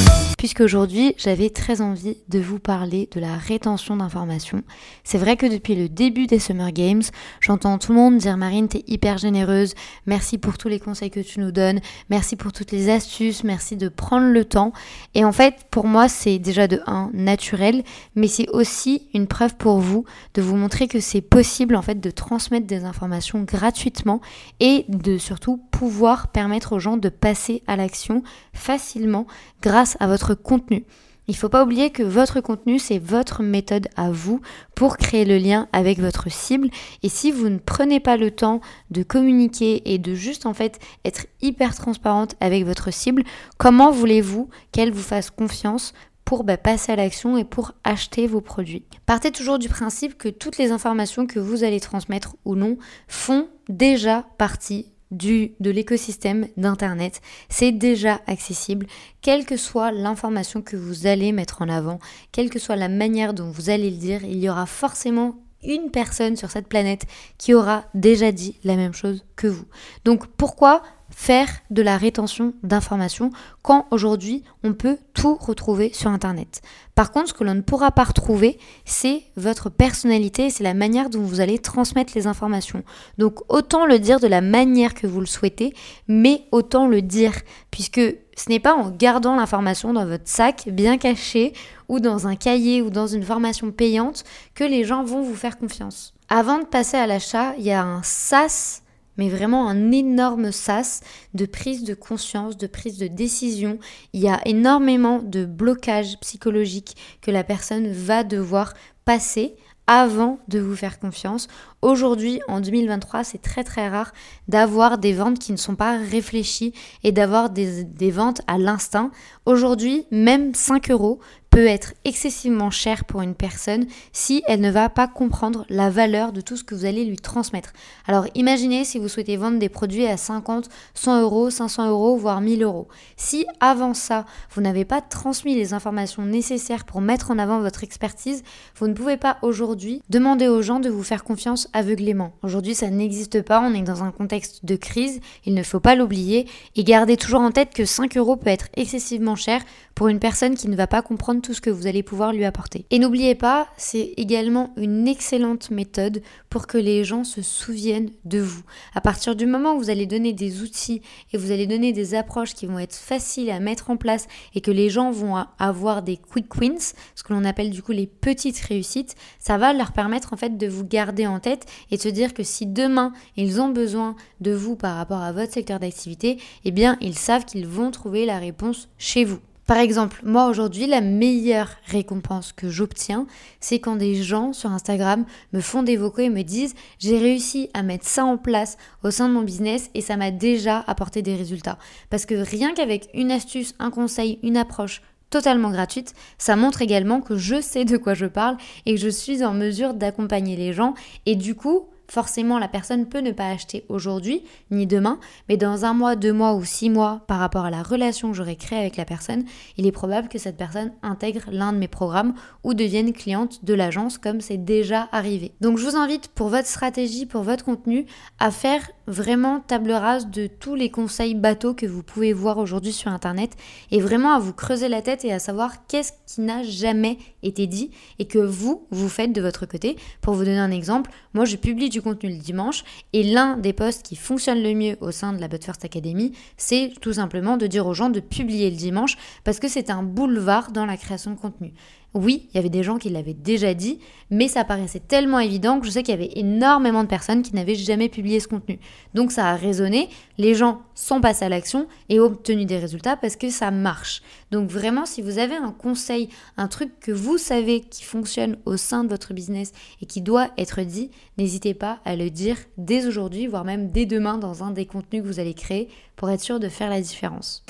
Thank you. Puisque aujourd'hui j'avais très envie de vous parler de la rétention d'informations. C'est vrai que depuis le début des Summer Games, j'entends tout le monde dire Marine, t'es hyper généreuse, merci pour tous les conseils que tu nous donnes, merci pour toutes les astuces, merci de prendre le temps. Et en fait, pour moi, c'est déjà de un naturel, mais c'est aussi une preuve pour vous de vous montrer que c'est possible en fait de transmettre des informations gratuitement et de surtout pouvoir permettre aux gens de passer à l'action facilement grâce à votre contenu. Il ne faut pas oublier que votre contenu, c'est votre méthode à vous pour créer le lien avec votre cible. Et si vous ne prenez pas le temps de communiquer et de juste en fait être hyper transparente avec votre cible, comment voulez-vous qu'elle vous fasse confiance pour bah, passer à l'action et pour acheter vos produits? Partez toujours du principe que toutes les informations que vous allez transmettre ou non font déjà partie du, de l'écosystème d'Internet, c'est déjà accessible, quelle que soit l'information que vous allez mettre en avant, quelle que soit la manière dont vous allez le dire, il y aura forcément une personne sur cette planète qui aura déjà dit la même chose que vous. Donc pourquoi faire de la rétention d'informations quand aujourd'hui on peut tout retrouver sur Internet. Par contre, ce que l'on ne pourra pas retrouver, c'est votre personnalité, c'est la manière dont vous allez transmettre les informations. Donc autant le dire de la manière que vous le souhaitez, mais autant le dire, puisque ce n'est pas en gardant l'information dans votre sac, bien caché, ou dans un cahier, ou dans une formation payante, que les gens vont vous faire confiance. Avant de passer à l'achat, il y a un SAS mais vraiment un énorme sas de prise de conscience, de prise de décision. Il y a énormément de blocages psychologiques que la personne va devoir passer avant de vous faire confiance. Aujourd'hui, en 2023, c'est très très rare d'avoir des ventes qui ne sont pas réfléchies et d'avoir des, des, ventes à l'instinct. Aujourd'hui, même 5 euros peut être excessivement cher pour une personne si elle ne va pas comprendre la valeur de tout ce que vous allez lui transmettre. Alors imaginez si vous souhaitez vendre des produits à 50, 100 euros, 500 euros, voire 1000 euros. Si avant ça, vous n'avez pas transmis les informations nécessaires pour mettre en avant votre expertise, vous ne pouvez pas aujourd'hui demander aux gens de vous faire confiance aveuglément. Aujourd'hui, ça n'existe pas, on est dans un contexte de crise, il ne faut pas l'oublier, et gardez toujours en tête que 5 euros peut être excessivement cher pour une personne qui ne va pas comprendre tout ce que vous allez pouvoir lui apporter. Et n'oubliez pas, c'est également une excellente méthode pour que les gens se souviennent de vous. À partir du moment où vous allez donner des outils et vous allez donner des approches qui vont être faciles à mettre en place et que les gens vont avoir des quick wins, ce que l'on appelle du coup les petites réussites, ça va leur permettre en fait de vous garder en tête et se dire que si demain ils ont besoin de vous par rapport à votre secteur d'activité, eh bien ils savent qu'ils vont trouver la réponse chez vous. Par exemple, moi aujourd'hui, la meilleure récompense que j'obtiens, c'est quand des gens sur Instagram me font des vocaux et me disent j'ai réussi à mettre ça en place au sein de mon business et ça m'a déjà apporté des résultats. Parce que rien qu'avec une astuce, un conseil, une approche totalement gratuite, ça montre également que je sais de quoi je parle et que je suis en mesure d'accompagner les gens. Et du coup, forcément la personne peut ne pas acheter aujourd'hui ni demain, mais dans un mois, deux mois ou six mois par rapport à la relation que j'aurai créée avec la personne, il est probable que cette personne intègre l'un de mes programmes ou devienne cliente de l'agence comme c'est déjà arrivé. Donc je vous invite pour votre stratégie, pour votre contenu, à faire vraiment table rase de tous les conseils bateaux que vous pouvez voir aujourd'hui sur Internet et vraiment à vous creuser la tête et à savoir qu'est-ce qui n'a jamais été dit et que vous, vous faites de votre côté. Pour vous donner un exemple, moi je publie du contenu le dimanche. Et l'un des posts qui fonctionne le mieux au sein de la But First Academy, c'est tout simplement de dire aux gens de publier le dimanche parce que c'est un boulevard dans la création de contenu. Oui, il y avait des gens qui l'avaient déjà dit, mais ça paraissait tellement évident que je sais qu'il y avait énormément de personnes qui n'avaient jamais publié ce contenu. Donc ça a résonné, les gens sont passés à l'action et ont obtenu des résultats parce que ça marche. Donc vraiment, si vous avez un conseil, un truc que vous savez qui fonctionne au sein de votre business et qui doit être dit, n'hésitez pas à le dire dès aujourd'hui, voire même dès demain dans un des contenus que vous allez créer pour être sûr de faire la différence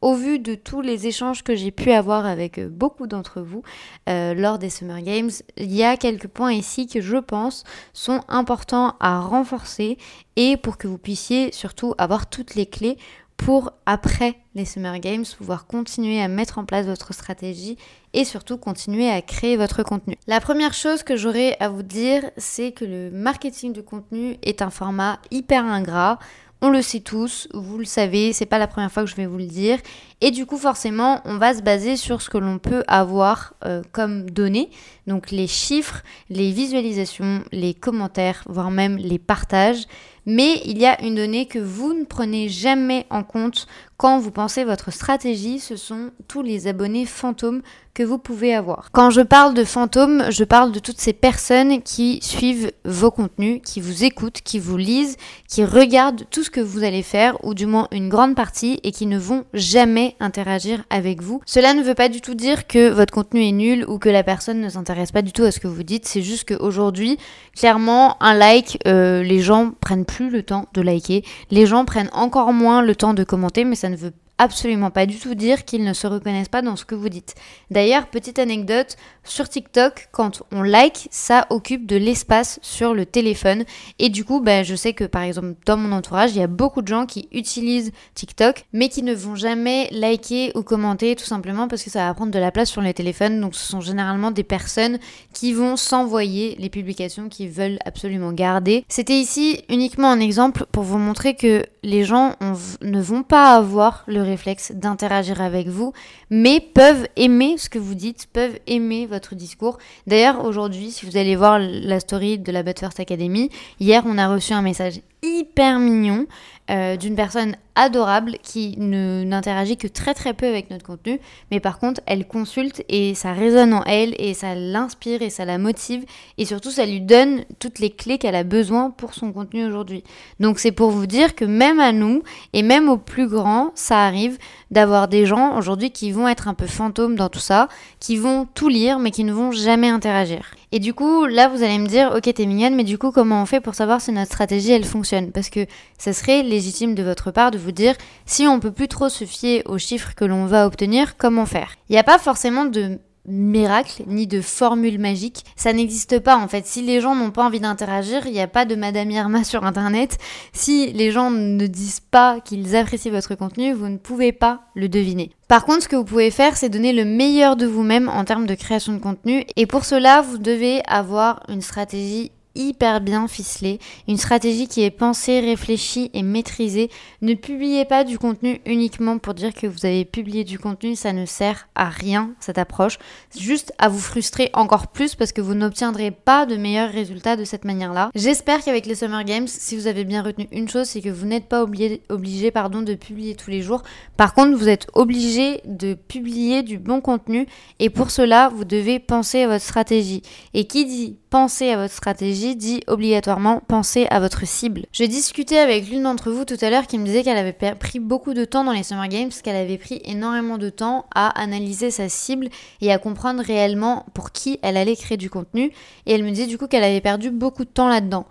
au vu de tous les échanges que j'ai pu avoir avec euh, beaucoup d'entre vous euh, lors des Summer Games, il y a quelques points ici que je pense sont importants à renforcer et pour que vous puissiez surtout avoir toutes les clés pour après les Summer Games pouvoir continuer à mettre en place votre stratégie et surtout continuer à créer votre contenu. La première chose que j'aurais à vous dire, c'est que le marketing de contenu est un format hyper ingrat. On le sait tous, vous le savez, c'est pas la première fois que je vais vous le dire. Et du coup, forcément, on va se baser sur ce que l'on peut avoir euh, comme données, donc les chiffres, les visualisations, les commentaires, voire même les partages. Mais il y a une donnée que vous ne prenez jamais en compte quand vous pensez votre stratégie, ce sont tous les abonnés fantômes que vous pouvez avoir. Quand je parle de fantômes, je parle de toutes ces personnes qui suivent vos contenus, qui vous écoutent, qui vous lisent, qui regardent tout ce que vous allez faire, ou du moins une grande partie, et qui ne vont jamais interagir avec vous. Cela ne veut pas du tout dire que votre contenu est nul ou que la personne ne s'intéresse pas du tout à ce que vous dites, c'est juste qu'aujourd'hui, clairement, un like, euh, les gens prennent plus le temps de liker, les gens prennent encore moins le temps de commenter, mais ça ne veut absolument pas du tout dire qu'ils ne se reconnaissent pas dans ce que vous dites. D'ailleurs, petite anecdote, sur TikTok, quand on like, ça occupe de l'espace sur le téléphone. Et du coup, ben, je sais que par exemple, dans mon entourage, il y a beaucoup de gens qui utilisent TikTok, mais qui ne vont jamais liker ou commenter tout simplement parce que ça va prendre de la place sur les téléphones. Donc ce sont généralement des personnes qui vont s'envoyer les publications qu'ils veulent absolument garder. C'était ici uniquement un exemple pour vous montrer que les gens ne vont pas avoir le réflexe d'interagir avec vous, mais peuvent aimer ce que vous dites, peuvent aimer votre discours. D'ailleurs, aujourd'hui, si vous allez voir la story de la But First Academy, hier, on a reçu un message hyper mignon euh, d'une personne adorable qui ne n'interagit que très très peu avec notre contenu, mais par contre elle consulte et ça résonne en elle et ça l'inspire et ça la motive et surtout ça lui donne toutes les clés qu'elle a besoin pour son contenu aujourd'hui. Donc c'est pour vous dire que même à nous et même aux plus grands, ça arrive d'avoir des gens aujourd'hui qui vont être un peu fantômes dans tout ça, qui vont tout lire mais qui ne vont jamais interagir. Et du coup, là, vous allez me dire, ok, t'es mignonne, mais du coup, comment on fait pour savoir si notre stratégie, elle fonctionne? Parce que ça serait légitime de votre part de vous dire, si on peut plus trop se fier aux chiffres que l'on va obtenir, comment faire? Il n'y a pas forcément de miracle ni de formule magique. Ça n'existe pas en fait. Si les gens n'ont pas envie d'interagir, il n'y a pas de Madame Irma sur Internet. Si les gens ne disent pas qu'ils apprécient votre contenu, vous ne pouvez pas le deviner. Par contre, ce que vous pouvez faire, c'est donner le meilleur de vous-même en termes de création de contenu. Et pour cela, vous devez avoir une stratégie hyper bien ficelée, une stratégie qui est pensée, réfléchie et maîtrisée. Ne publiez pas du contenu uniquement pour dire que vous avez publié du contenu, ça ne sert à rien cette approche, juste à vous frustrer encore plus parce que vous n'obtiendrez pas de meilleurs résultats de cette manière-là. J'espère qu'avec les Summer Games, si vous avez bien retenu une chose, c'est que vous n'êtes pas obligé, pardon, de publier tous les jours. Par contre, vous êtes obligé de publier du bon contenu et pour cela, vous devez penser à votre stratégie. Et qui dit penser à votre stratégie dit obligatoirement penser à votre cible. J'ai discuté avec l'une d'entre vous tout à l'heure qui me disait qu'elle avait pris beaucoup de temps dans les Summer Games, qu'elle avait pris énormément de temps à analyser sa cible et à comprendre réellement pour qui elle allait créer du contenu. Et elle me disait du coup qu'elle avait perdu beaucoup de temps là-dedans.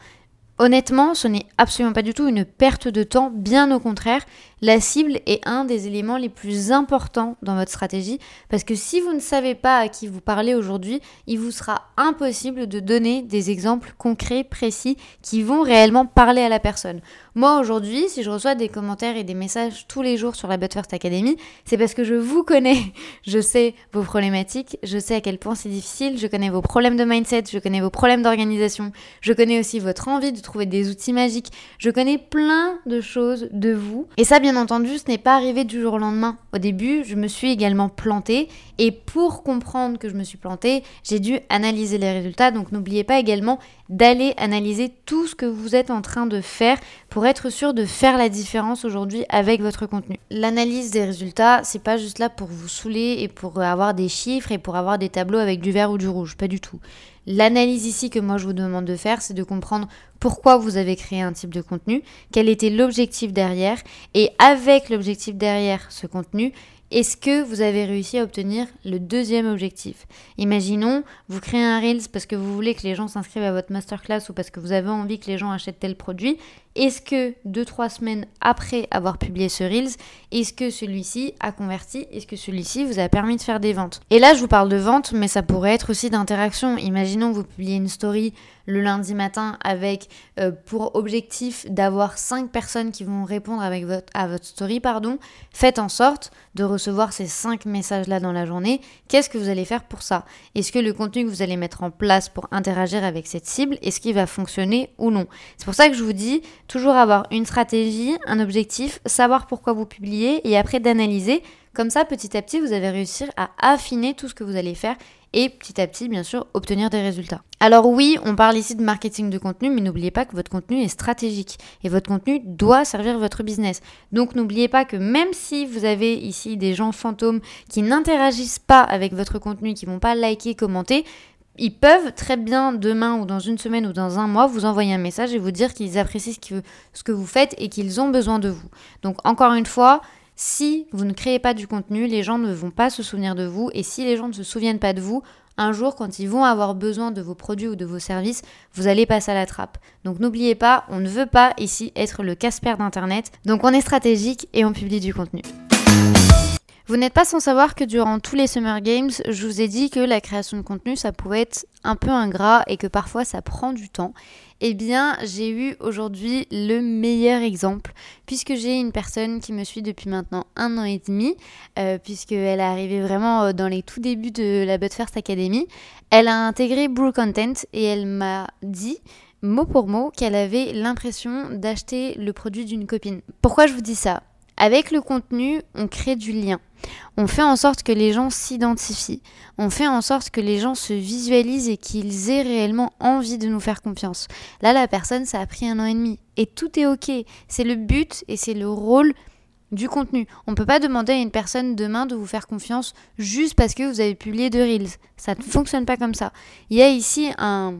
Honnêtement, ce n'est absolument pas du tout une perte de temps, bien au contraire, la cible est un des éléments les plus importants dans votre stratégie parce que si vous ne savez pas à qui vous parlez aujourd'hui, il vous sera impossible de donner des exemples concrets, précis, qui vont réellement parler à la personne. Moi aujourd'hui, si je reçois des commentaires et des messages tous les jours sur la But First Academy, c'est parce que je vous connais. Je sais vos problématiques, je sais à quel point c'est difficile, je connais vos problèmes de mindset, je connais vos problèmes d'organisation, je connais aussi votre envie de trouver des outils magiques, je connais plein de choses de vous. Et ça, entendu, ce n'est pas arrivé du jour au lendemain. Au début, je me suis également plantée et pour comprendre que je me suis plantée, j'ai dû analyser les résultats. Donc n'oubliez pas également d'aller analyser tout ce que vous êtes en train de faire pour être sûr de faire la différence aujourd'hui avec votre contenu. L'analyse des résultats, c'est pas juste là pour vous saouler et pour avoir des chiffres et pour avoir des tableaux avec du vert ou du rouge, pas du tout. L'analyse ici que moi je vous demande de faire, c'est de comprendre pourquoi vous avez créé un type de contenu, quel était l'objectif derrière, et avec l'objectif derrière ce contenu, est-ce que vous avez réussi à obtenir le deuxième objectif? Imaginons, vous créez un Reels parce que vous voulez que les gens s'inscrivent à votre masterclass ou parce que vous avez envie que les gens achètent tel produit. Est-ce que deux, trois semaines après avoir publié ce Reels, est-ce que celui-ci a converti? Est-ce que celui-ci vous a permis de faire des ventes? Et là, je vous parle de vente, mais ça pourrait être aussi d'interaction. Imaginons, vous publiez une story le lundi matin avec euh, pour objectif d'avoir 5 personnes qui vont répondre à votre story. Pardon. Faites en sorte de recevoir ces 5 messages-là dans la journée. Qu'est-ce que vous allez faire pour ça? Est-ce que le contenu que vous allez mettre en place pour interagir avec cette cible, est-ce qu'il va fonctionner ou non? C'est pour ça que je vous dis toujours avoir une stratégie, un objectif, savoir pourquoi vous publiez et après d'analyser. Comme ça, petit à petit, vous allez réussir à affiner tout ce que vous allez faire et petit à petit, bien sûr, obtenir des résultats. Alors oui, on parle ici de marketing de contenu, mais n'oubliez pas que votre contenu est stratégique et votre contenu doit servir votre business. Donc n'oubliez pas que même si vous avez ici des gens fantômes qui n'interagissent pas avec votre contenu, qui vont pas liker, commenter, ils peuvent très bien demain ou dans une semaine ou dans un mois vous envoyer un message et vous dire qu'ils apprécient ce que vous faites et qu'ils ont besoin de vous. Donc encore une fois, si vous ne créez pas du contenu, les gens ne vont pas se souvenir de vous. Et si les gens ne se souviennent pas de vous, un jour, quand ils vont avoir besoin de vos produits ou de vos services, vous allez passer à la trappe. Donc n'oubliez pas, on ne veut pas ici être le Casper d'Internet. Donc on est stratégique et on publie du contenu. Vous n'êtes pas sans savoir que durant tous les Summer Games, je vous ai dit que la création de contenu, ça pouvait être un peu ingrat et que parfois ça prend du temps. Eh bien, j'ai eu aujourd'hui le meilleur exemple, puisque j'ai une personne qui me suit depuis maintenant un an et demi, euh, puisqu'elle est arrivée vraiment euh, dans les tout débuts de la But First Academy. Elle a intégré Brew Content et elle m'a dit mot pour mot qu'elle avait l'impression d'acheter le produit d'une copine. Pourquoi je vous dis ça? Avec le contenu, on crée du lien. On fait en sorte que les gens s'identifient. On fait en sorte que les gens se visualisent et qu'ils aient réellement envie de nous faire confiance. Là, la personne, ça a pris un an et demi. Et tout est OK. C'est le but et c'est le rôle du contenu. On ne peut pas demander à une personne demain de vous faire confiance juste parce que vous avez publié deux reels. Ça ne fonctionne pas comme ça. Il y a ici un,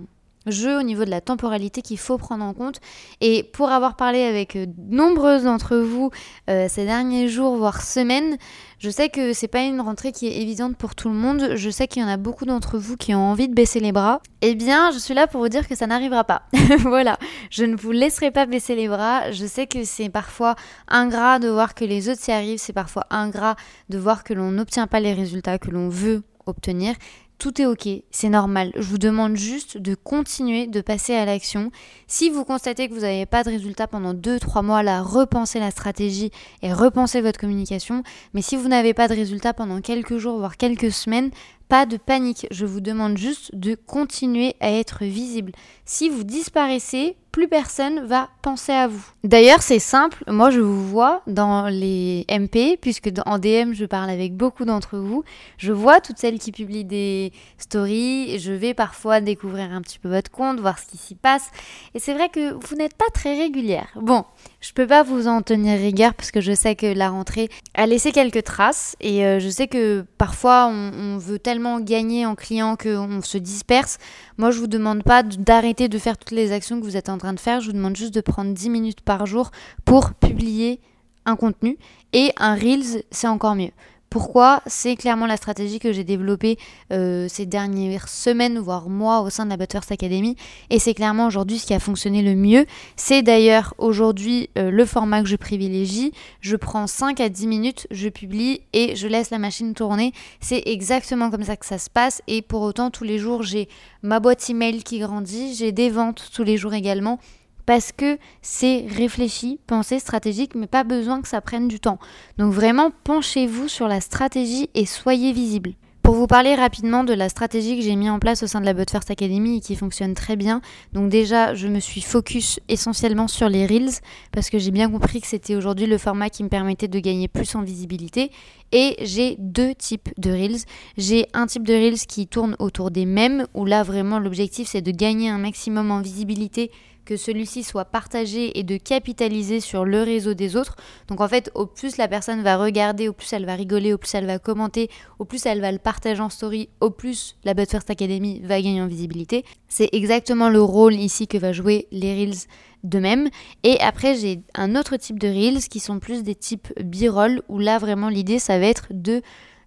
jeu au niveau de la temporalité qu'il faut prendre en compte. Et pour avoir parlé avec euh, nombreuses d'entre vous euh, ces derniers jours, voire semaines, je sais que c'est pas une rentrée qui est évidente pour tout le monde. Je sais qu'il y en a beaucoup d'entre vous qui ont envie de baisser les bras. Eh bien, je suis là pour vous dire que ça n'arrivera pas. voilà, je ne vous laisserai pas baisser les bras. Je sais que c'est parfois ingrat de voir que les autres s'y arrivent. C'est parfois ingrat de voir que l'on n'obtient pas les résultats que l'on veut obtenir tout est ok, c'est normal. Je vous demande juste de continuer de passer à l'action. Si vous constatez que vous n'avez pas de résultat pendant 2-3 mois, là, repensez la stratégie et repensez votre communication. Mais si vous n'avez pas de résultat pendant quelques jours, voire quelques semaines, pas de panique. Je vous demande juste de continuer à être visible. Si vous disparaissez, plus personne va penser à vous. D'ailleurs, c'est simple, moi je vous vois dans les MP, puisque en DM je parle avec beaucoup d'entre vous. Je vois toutes celles qui publient des stories, je vais parfois découvrir un petit peu votre compte, voir ce qui s'y passe. Et c'est vrai que vous n'êtes pas très régulière. Bon, je peux pas vous en tenir rigueur parce que je sais que la rentrée a laissé quelques traces et euh, je sais que parfois on, veut tellement gagner en client qu'on se disperse. Moi, je vous demande pas d'arrêter de faire toutes les actions que vous êtes en train de faire. Je vous demande juste de prendre 10 minutes par jour pour publier un contenu et un Reels, c'est encore mieux. Pourquoi C'est clairement la stratégie que j'ai développée euh, ces dernières semaines, voire mois au sein de la Butterfly Academy. Et c'est clairement aujourd'hui ce qui a fonctionné le mieux. C'est d'ailleurs aujourd'hui euh, le format que je privilégie. Je prends 5 à 10 minutes, je publie et je laisse la machine tourner. C'est exactement comme ça que ça se passe. Et pour autant, tous les jours, j'ai ma boîte email qui grandit. J'ai des ventes tous les jours également parce que c'est réfléchi, pensé, stratégique, mais pas besoin que ça prenne du temps. Donc vraiment, penchez-vous sur la stratégie et soyez visible. Pour vous parler rapidement de la stratégie que j'ai mis en place au sein de la But First Academy et qui fonctionne très bien. Donc déjà, je me suis focus essentiellement sur les Reels parce que j'ai bien compris que c'était aujourd'hui le format qui me permettait de gagner plus en visibilité. Et j'ai deux types de Reels. J'ai un type de Reels qui tourne autour des mêmes où là vraiment l'objectif c'est de gagner un maximum en visibilité que celui-ci soit partagé et de capitaliser sur le réseau des autres. Donc en fait, au plus la personne va regarder, au plus elle va rigoler, au plus elle va commenter, au plus elle va le partager en story, au plus la But First Academy va gagner en visibilité. C'est exactement le rôle ici que va jouer les Reels de même. Et après, j'ai un autre type de Reels qui sont plus des types b-roll où là vraiment l'idée ça va être de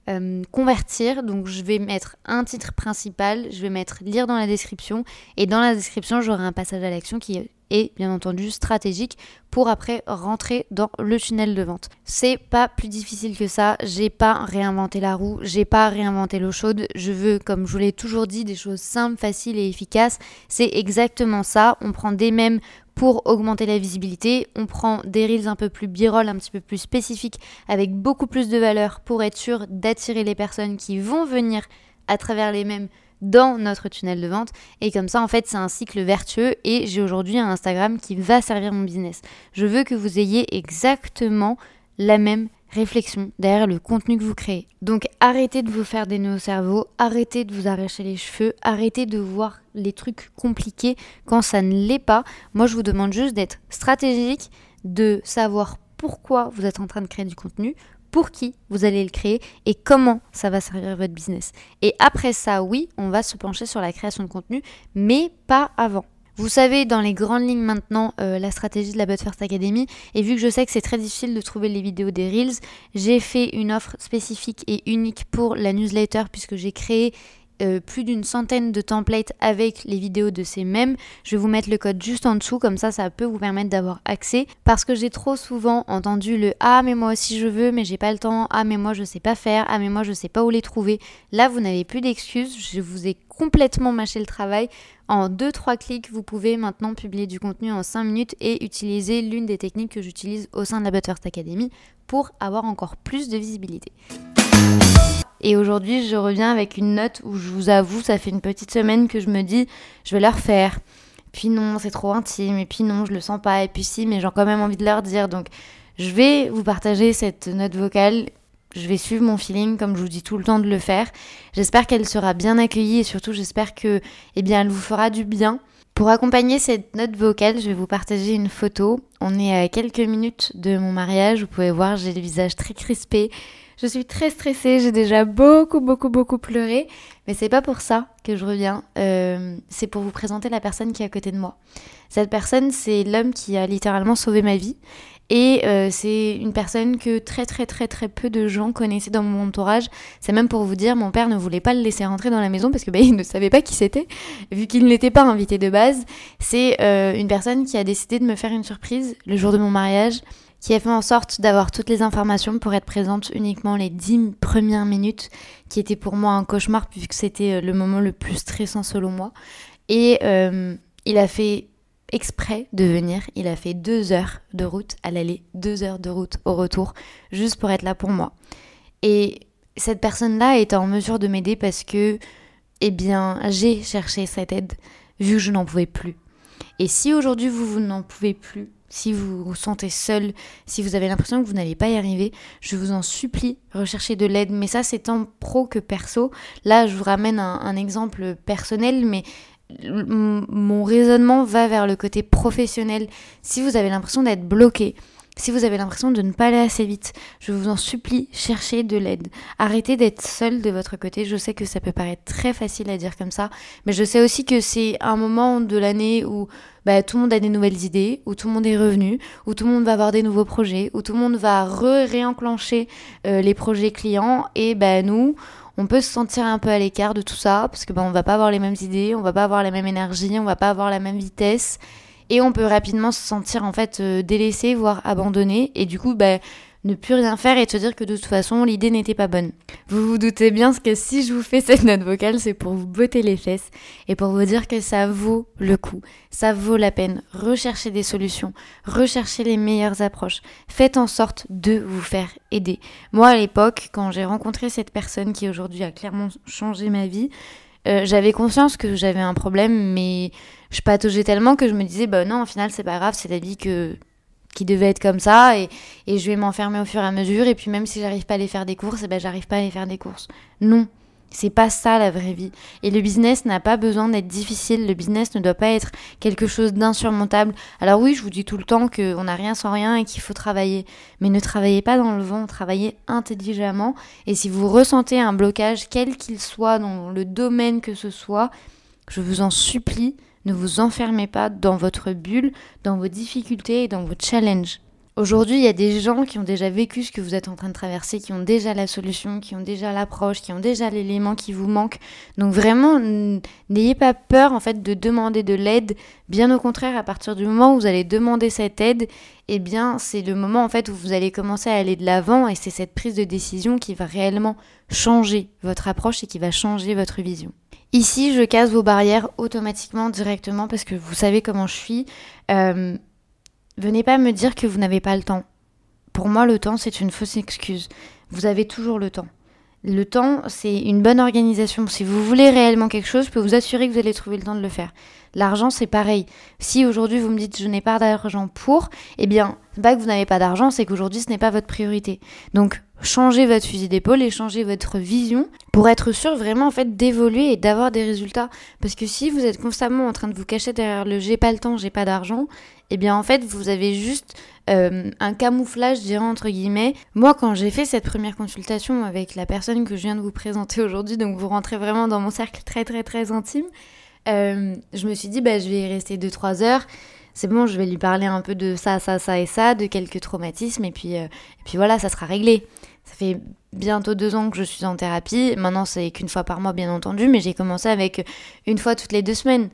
euh, convertir. Donc je vais mettre un titre principal, je vais mettre lire dans la description et dans la description j'aurai un passage à l'action qui est bien entendu stratégique pour après rentrer dans le tunnel de vente. C'est pas plus difficile que ça, j'ai pas réinventé la roue, j'ai pas réinventé l'eau chaude, je veux comme je vous l'ai toujours dit des choses simples, faciles et efficaces. C'est exactement ça, on prend des mêmes pour augmenter la visibilité. On prend des reels un peu plus b un petit peu plus spécifiques, avec beaucoup plus de valeur pour être sûr d'attirer les personnes qui vont venir à travers les mêmes dans notre tunnel de vente. Et comme ça, en fait, c'est un cycle vertueux et j'ai aujourd'hui un Instagram qui va servir mon business. Je veux que vous ayez exactement la même réflexion derrière le contenu que vous créez. Donc arrêtez de vous faire des nœuds au cerveau, arrêtez de vous arracher les cheveux, arrêtez de voir les trucs compliqués quand ça ne l'est pas. Moi je vous demande juste d'être stratégique, de savoir pourquoi vous êtes en train de créer du contenu, pour qui vous allez le créer et comment ça va servir votre business. Et après ça, oui, on va se pencher sur la création de contenu, mais pas avant. Vous savez dans les grandes lignes maintenant euh, la stratégie de la But First Academy et vu que je sais que c'est très difficile de trouver les vidéos des Reels, j'ai fait une offre spécifique et unique pour la newsletter puisque j'ai créé euh, plus d'une centaine de templates avec les vidéos de ces mêmes. Je vais vous mettre le code juste en dessous, comme ça ça peut vous permettre d'avoir accès. Parce que j'ai trop souvent entendu le Ah mais moi aussi je veux mais j'ai pas le temps, ah mais moi je sais pas faire, ah mais moi je sais pas où les trouver. Là vous n'avez plus d'excuses, je vous ai complètement mâché le travail. En 2-3 clics, vous pouvez maintenant publier du contenu en 5 minutes et utiliser l'une des techniques que j'utilise au sein de la Butterfly Academy pour avoir encore plus de visibilité. Et aujourd'hui, je reviens avec une note où je vous avoue, ça fait une petite semaine que je me dis, je vais leur faire. Puis non, c'est trop intime. Et puis non, je le sens pas. Et puis si, mais j'ai quand même envie de leur dire. Donc, je vais vous partager cette note vocale. Je vais suivre mon feeling comme je vous dis tout le temps de le faire. J'espère qu'elle sera bien accueillie et surtout j'espère que, eh bien, elle vous fera du bien. Pour accompagner cette note vocale, je vais vous partager une photo. On est à quelques minutes de mon mariage. Vous pouvez voir, j'ai le visage très crispé. Je suis très stressée, j'ai déjà beaucoup, beaucoup, beaucoup pleuré. Mais c'est pas pour ça que je reviens. Euh, c'est pour vous présenter la personne qui est à côté de moi. Cette personne, c'est l'homme qui a littéralement sauvé ma vie. Et euh, c'est une personne que très très très très peu de gens connaissaient dans mon entourage. C'est même pour vous dire, mon père ne voulait pas le laisser rentrer dans la maison parce que bah, il ne savait pas qui c'était, vu qu'il n'était pas invité de base. C'est euh, une personne qui a décidé de me faire une surprise le jour de mon mariage qui a fait en sorte d'avoir toutes les informations pour être présente uniquement les dix premières minutes, qui étaient pour moi un cauchemar puisque que c'était euh, le moment le plus stressant selon moi. Et euh, il a fait exprès de venir, il a fait deux heures de route à l'aller, deux heures de route au retour, juste pour être là pour moi. Et cette personne-là est en mesure de m'aider parce que, eh bien, j'ai cherché cette aide vu que je n'en pouvais plus. Et si aujourd'hui vous, vous n'en pouvez plus, si vous vous sentez seul, si vous avez l'impression que vous n'allez pas y arriver, je vous en supplie, recherchez de l'aide. Mais ça, c'est tant pro que perso. Là, je vous ramène un, exemple personnel, mais mon raisonnement va vers le côté professionnel. Si vous avez l'impression d'être bloqué, si vous avez l'impression de ne pas aller assez vite, je vous en supplie, cherchez de l'aide. Arrêtez d'être seul de votre côté. Je sais que ça peut paraître très facile à dire comme ça, mais je sais aussi que c'est un moment de l'année où bah, tout le monde a des nouvelles idées, où tout le monde est revenu, où tout le monde va avoir des nouveaux projets, où tout le monde va réenclencher euh, les projets clients. Et bah, nous, on peut se sentir un peu à l'écart de tout ça parce que bah, on va pas avoir les mêmes idées, on va pas avoir la même énergie, on va pas avoir la même vitesse. Et on peut rapidement se sentir en fait euh, délaissé voire abandonné. Et du coup ne plus rien faire et te dire que de toute façon l'idée n'était pas bonne. Vous vous doutez bien que si je vous fais cette note vocale, c'est pour vous botter les fesses et pour vous dire que ça vaut le coup, ça vaut la peine. Recherchez des solutions, recherchez les meilleures approches, faites en sorte de vous faire aider. Moi à l'époque, quand j'ai rencontré cette personne qui aujourd'hui a clairement changé ma vie, euh, j'avais conscience que j'avais un problème, mais je pataugeais tellement que je me disais, bah non, au final, c'est pas grave, c'est la vie que qui devait être comme ça et, et je vais m'enfermer au fur et à mesure et puis même si j'arrive pas à aller faire des courses, et eh ben j'arrive pas à aller faire des courses. Non, c'est pas ça la vraie vie. Et le business n'a pas besoin d'être difficile, le business ne doit pas être quelque chose d'insurmontable. Alors oui, je vous dis tout le temps qu'on n'a rien sans rien et qu'il faut travailler, mais ne travaillez pas dans le vent, travaillez intelligemment et si vous ressentez un blocage, quel qu'il soit, dans le domaine que ce soit, je vous en supplie, ne vous enfermez pas dans votre bulle, dans vos difficultés et dans vos challenges. Aujourd'hui, il y a des gens qui ont déjà vécu ce que vous êtes en train de traverser, qui ont déjà la solution, qui ont déjà l'approche, qui ont déjà l'élément qui vous manque. Donc vraiment, n'ayez pas peur en fait de demander de l'aide. Bien au contraire, à partir du moment où vous allez demander cette aide, eh bien, c'est le moment en fait où vous allez commencer à aller de l'avant et c'est cette prise de décision qui va réellement changer votre approche et qui va changer votre vision. Ici, je casse vos barrières automatiquement, directement, parce que vous savez comment je suis. Euh, venez pas me dire que vous n'avez pas le temps. Pour moi, le temps, c'est une fausse excuse. Vous avez toujours le temps. Le temps, c'est une bonne organisation. Si vous voulez réellement quelque chose, je peux vous assurer que vous allez trouver le temps de le faire. L'argent, c'est pareil. Si aujourd'hui vous me dites je n'ai pas d'argent pour, eh bien, pas que vous n'avez pas d'argent, c'est qu'aujourd'hui ce n'est pas votre priorité. Donc, changez votre fusil d'épaule et changez votre vision pour être sûr vraiment en fait d'évoluer et d'avoir des résultats. Parce que si vous êtes constamment en train de vous cacher derrière le j'ai pas le temps, j'ai pas d'argent, eh bien en fait vous avez juste euh, un camouflage, je dirais entre guillemets. Moi quand j'ai fait cette première consultation avec la personne que je viens de vous présenter aujourd'hui, donc vous rentrez vraiment dans mon cercle très très très intime, euh, je me suis dit bah je vais y rester 2-3 heures c'est bon, je vais lui parler un peu de ça, ça, ça et ça, de quelques traumatismes, et puis, euh, et puis voilà, ça sera réglé. Ça fait bientôt deux ans que je suis en thérapie. Maintenant, c'est qu'une fois par mois, bien entendu, mais j'ai commencé avec une fois toutes les deux semaines.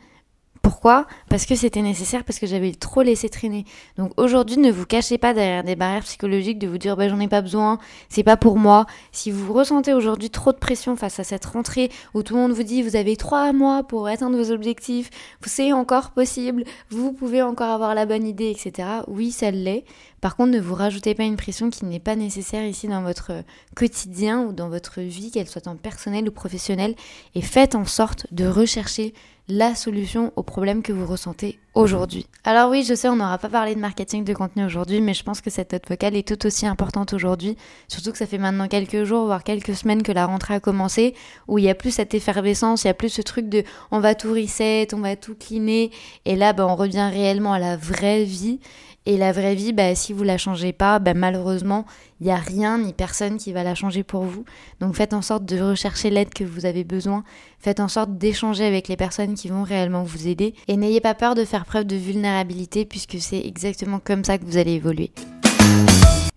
Pourquoi? Parce que c'était nécessaire, parce que j'avais trop laissé traîner. Donc aujourd'hui, ne vous cachez pas derrière des barrières psychologiques de vous dire bah, j'en ai pas besoin, c'est pas pour moi. Si vous ressentez aujourd'hui trop de pression face à cette rentrée où tout le monde vous dit vous avez trois mois pour atteindre vos objectifs, c'est encore possible, vous pouvez encore avoir la bonne idée, etc. Oui, ça l'est. Par contre, ne vous rajoutez pas une pression qui n'est pas nécessaire ici dans votre quotidien ou dans votre vie, qu'elle soit en personnel ou professionnel, et faites en sorte de rechercher la solution au problème que vous ressentez aujourd'hui. Alors oui, je sais, on n'aura pas parlé de marketing de contenu aujourd'hui, mais je pense que cette note vocale est tout aussi importante aujourd'hui, surtout que ça fait maintenant quelques jours, voire quelques semaines que la rentrée a commencé, où il y a plus cette effervescence, il y a plus ce truc de on va tout reset, on va tout cleaner, et là, ben, on revient réellement à la vraie vie. Et la vraie vie, bah, si vous la changez pas, bah, malheureusement, il n'y a rien ni personne qui va la changer pour vous. Donc faites en sorte de rechercher l'aide que vous avez besoin. Faites en sorte d'échanger avec les personnes qui vont réellement vous aider. Et n'ayez pas peur de faire preuve de vulnérabilité puisque c'est exactement comme ça que vous allez évoluer.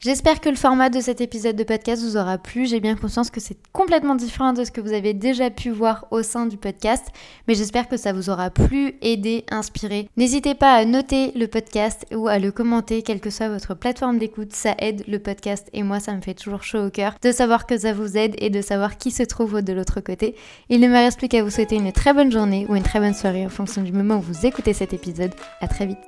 J'espère que le format de cet épisode de podcast vous aura plu. J'ai bien conscience que c'est complètement différent de ce que vous avez déjà pu voir au sein du podcast, mais j'espère que ça vous aura plu, aidé, inspiré. N'hésitez pas à noter le podcast ou à le commenter, quelle que soit votre plateforme d'écoute. Ça aide le podcast et moi, ça me fait toujours chaud au cœur de savoir que ça vous aide et de savoir qui se trouve de l'autre côté. Il ne me reste plus qu'à vous souhaiter une très bonne journée ou une très bonne soirée en fonction du moment où vous écoutez cet épisode. À très vite.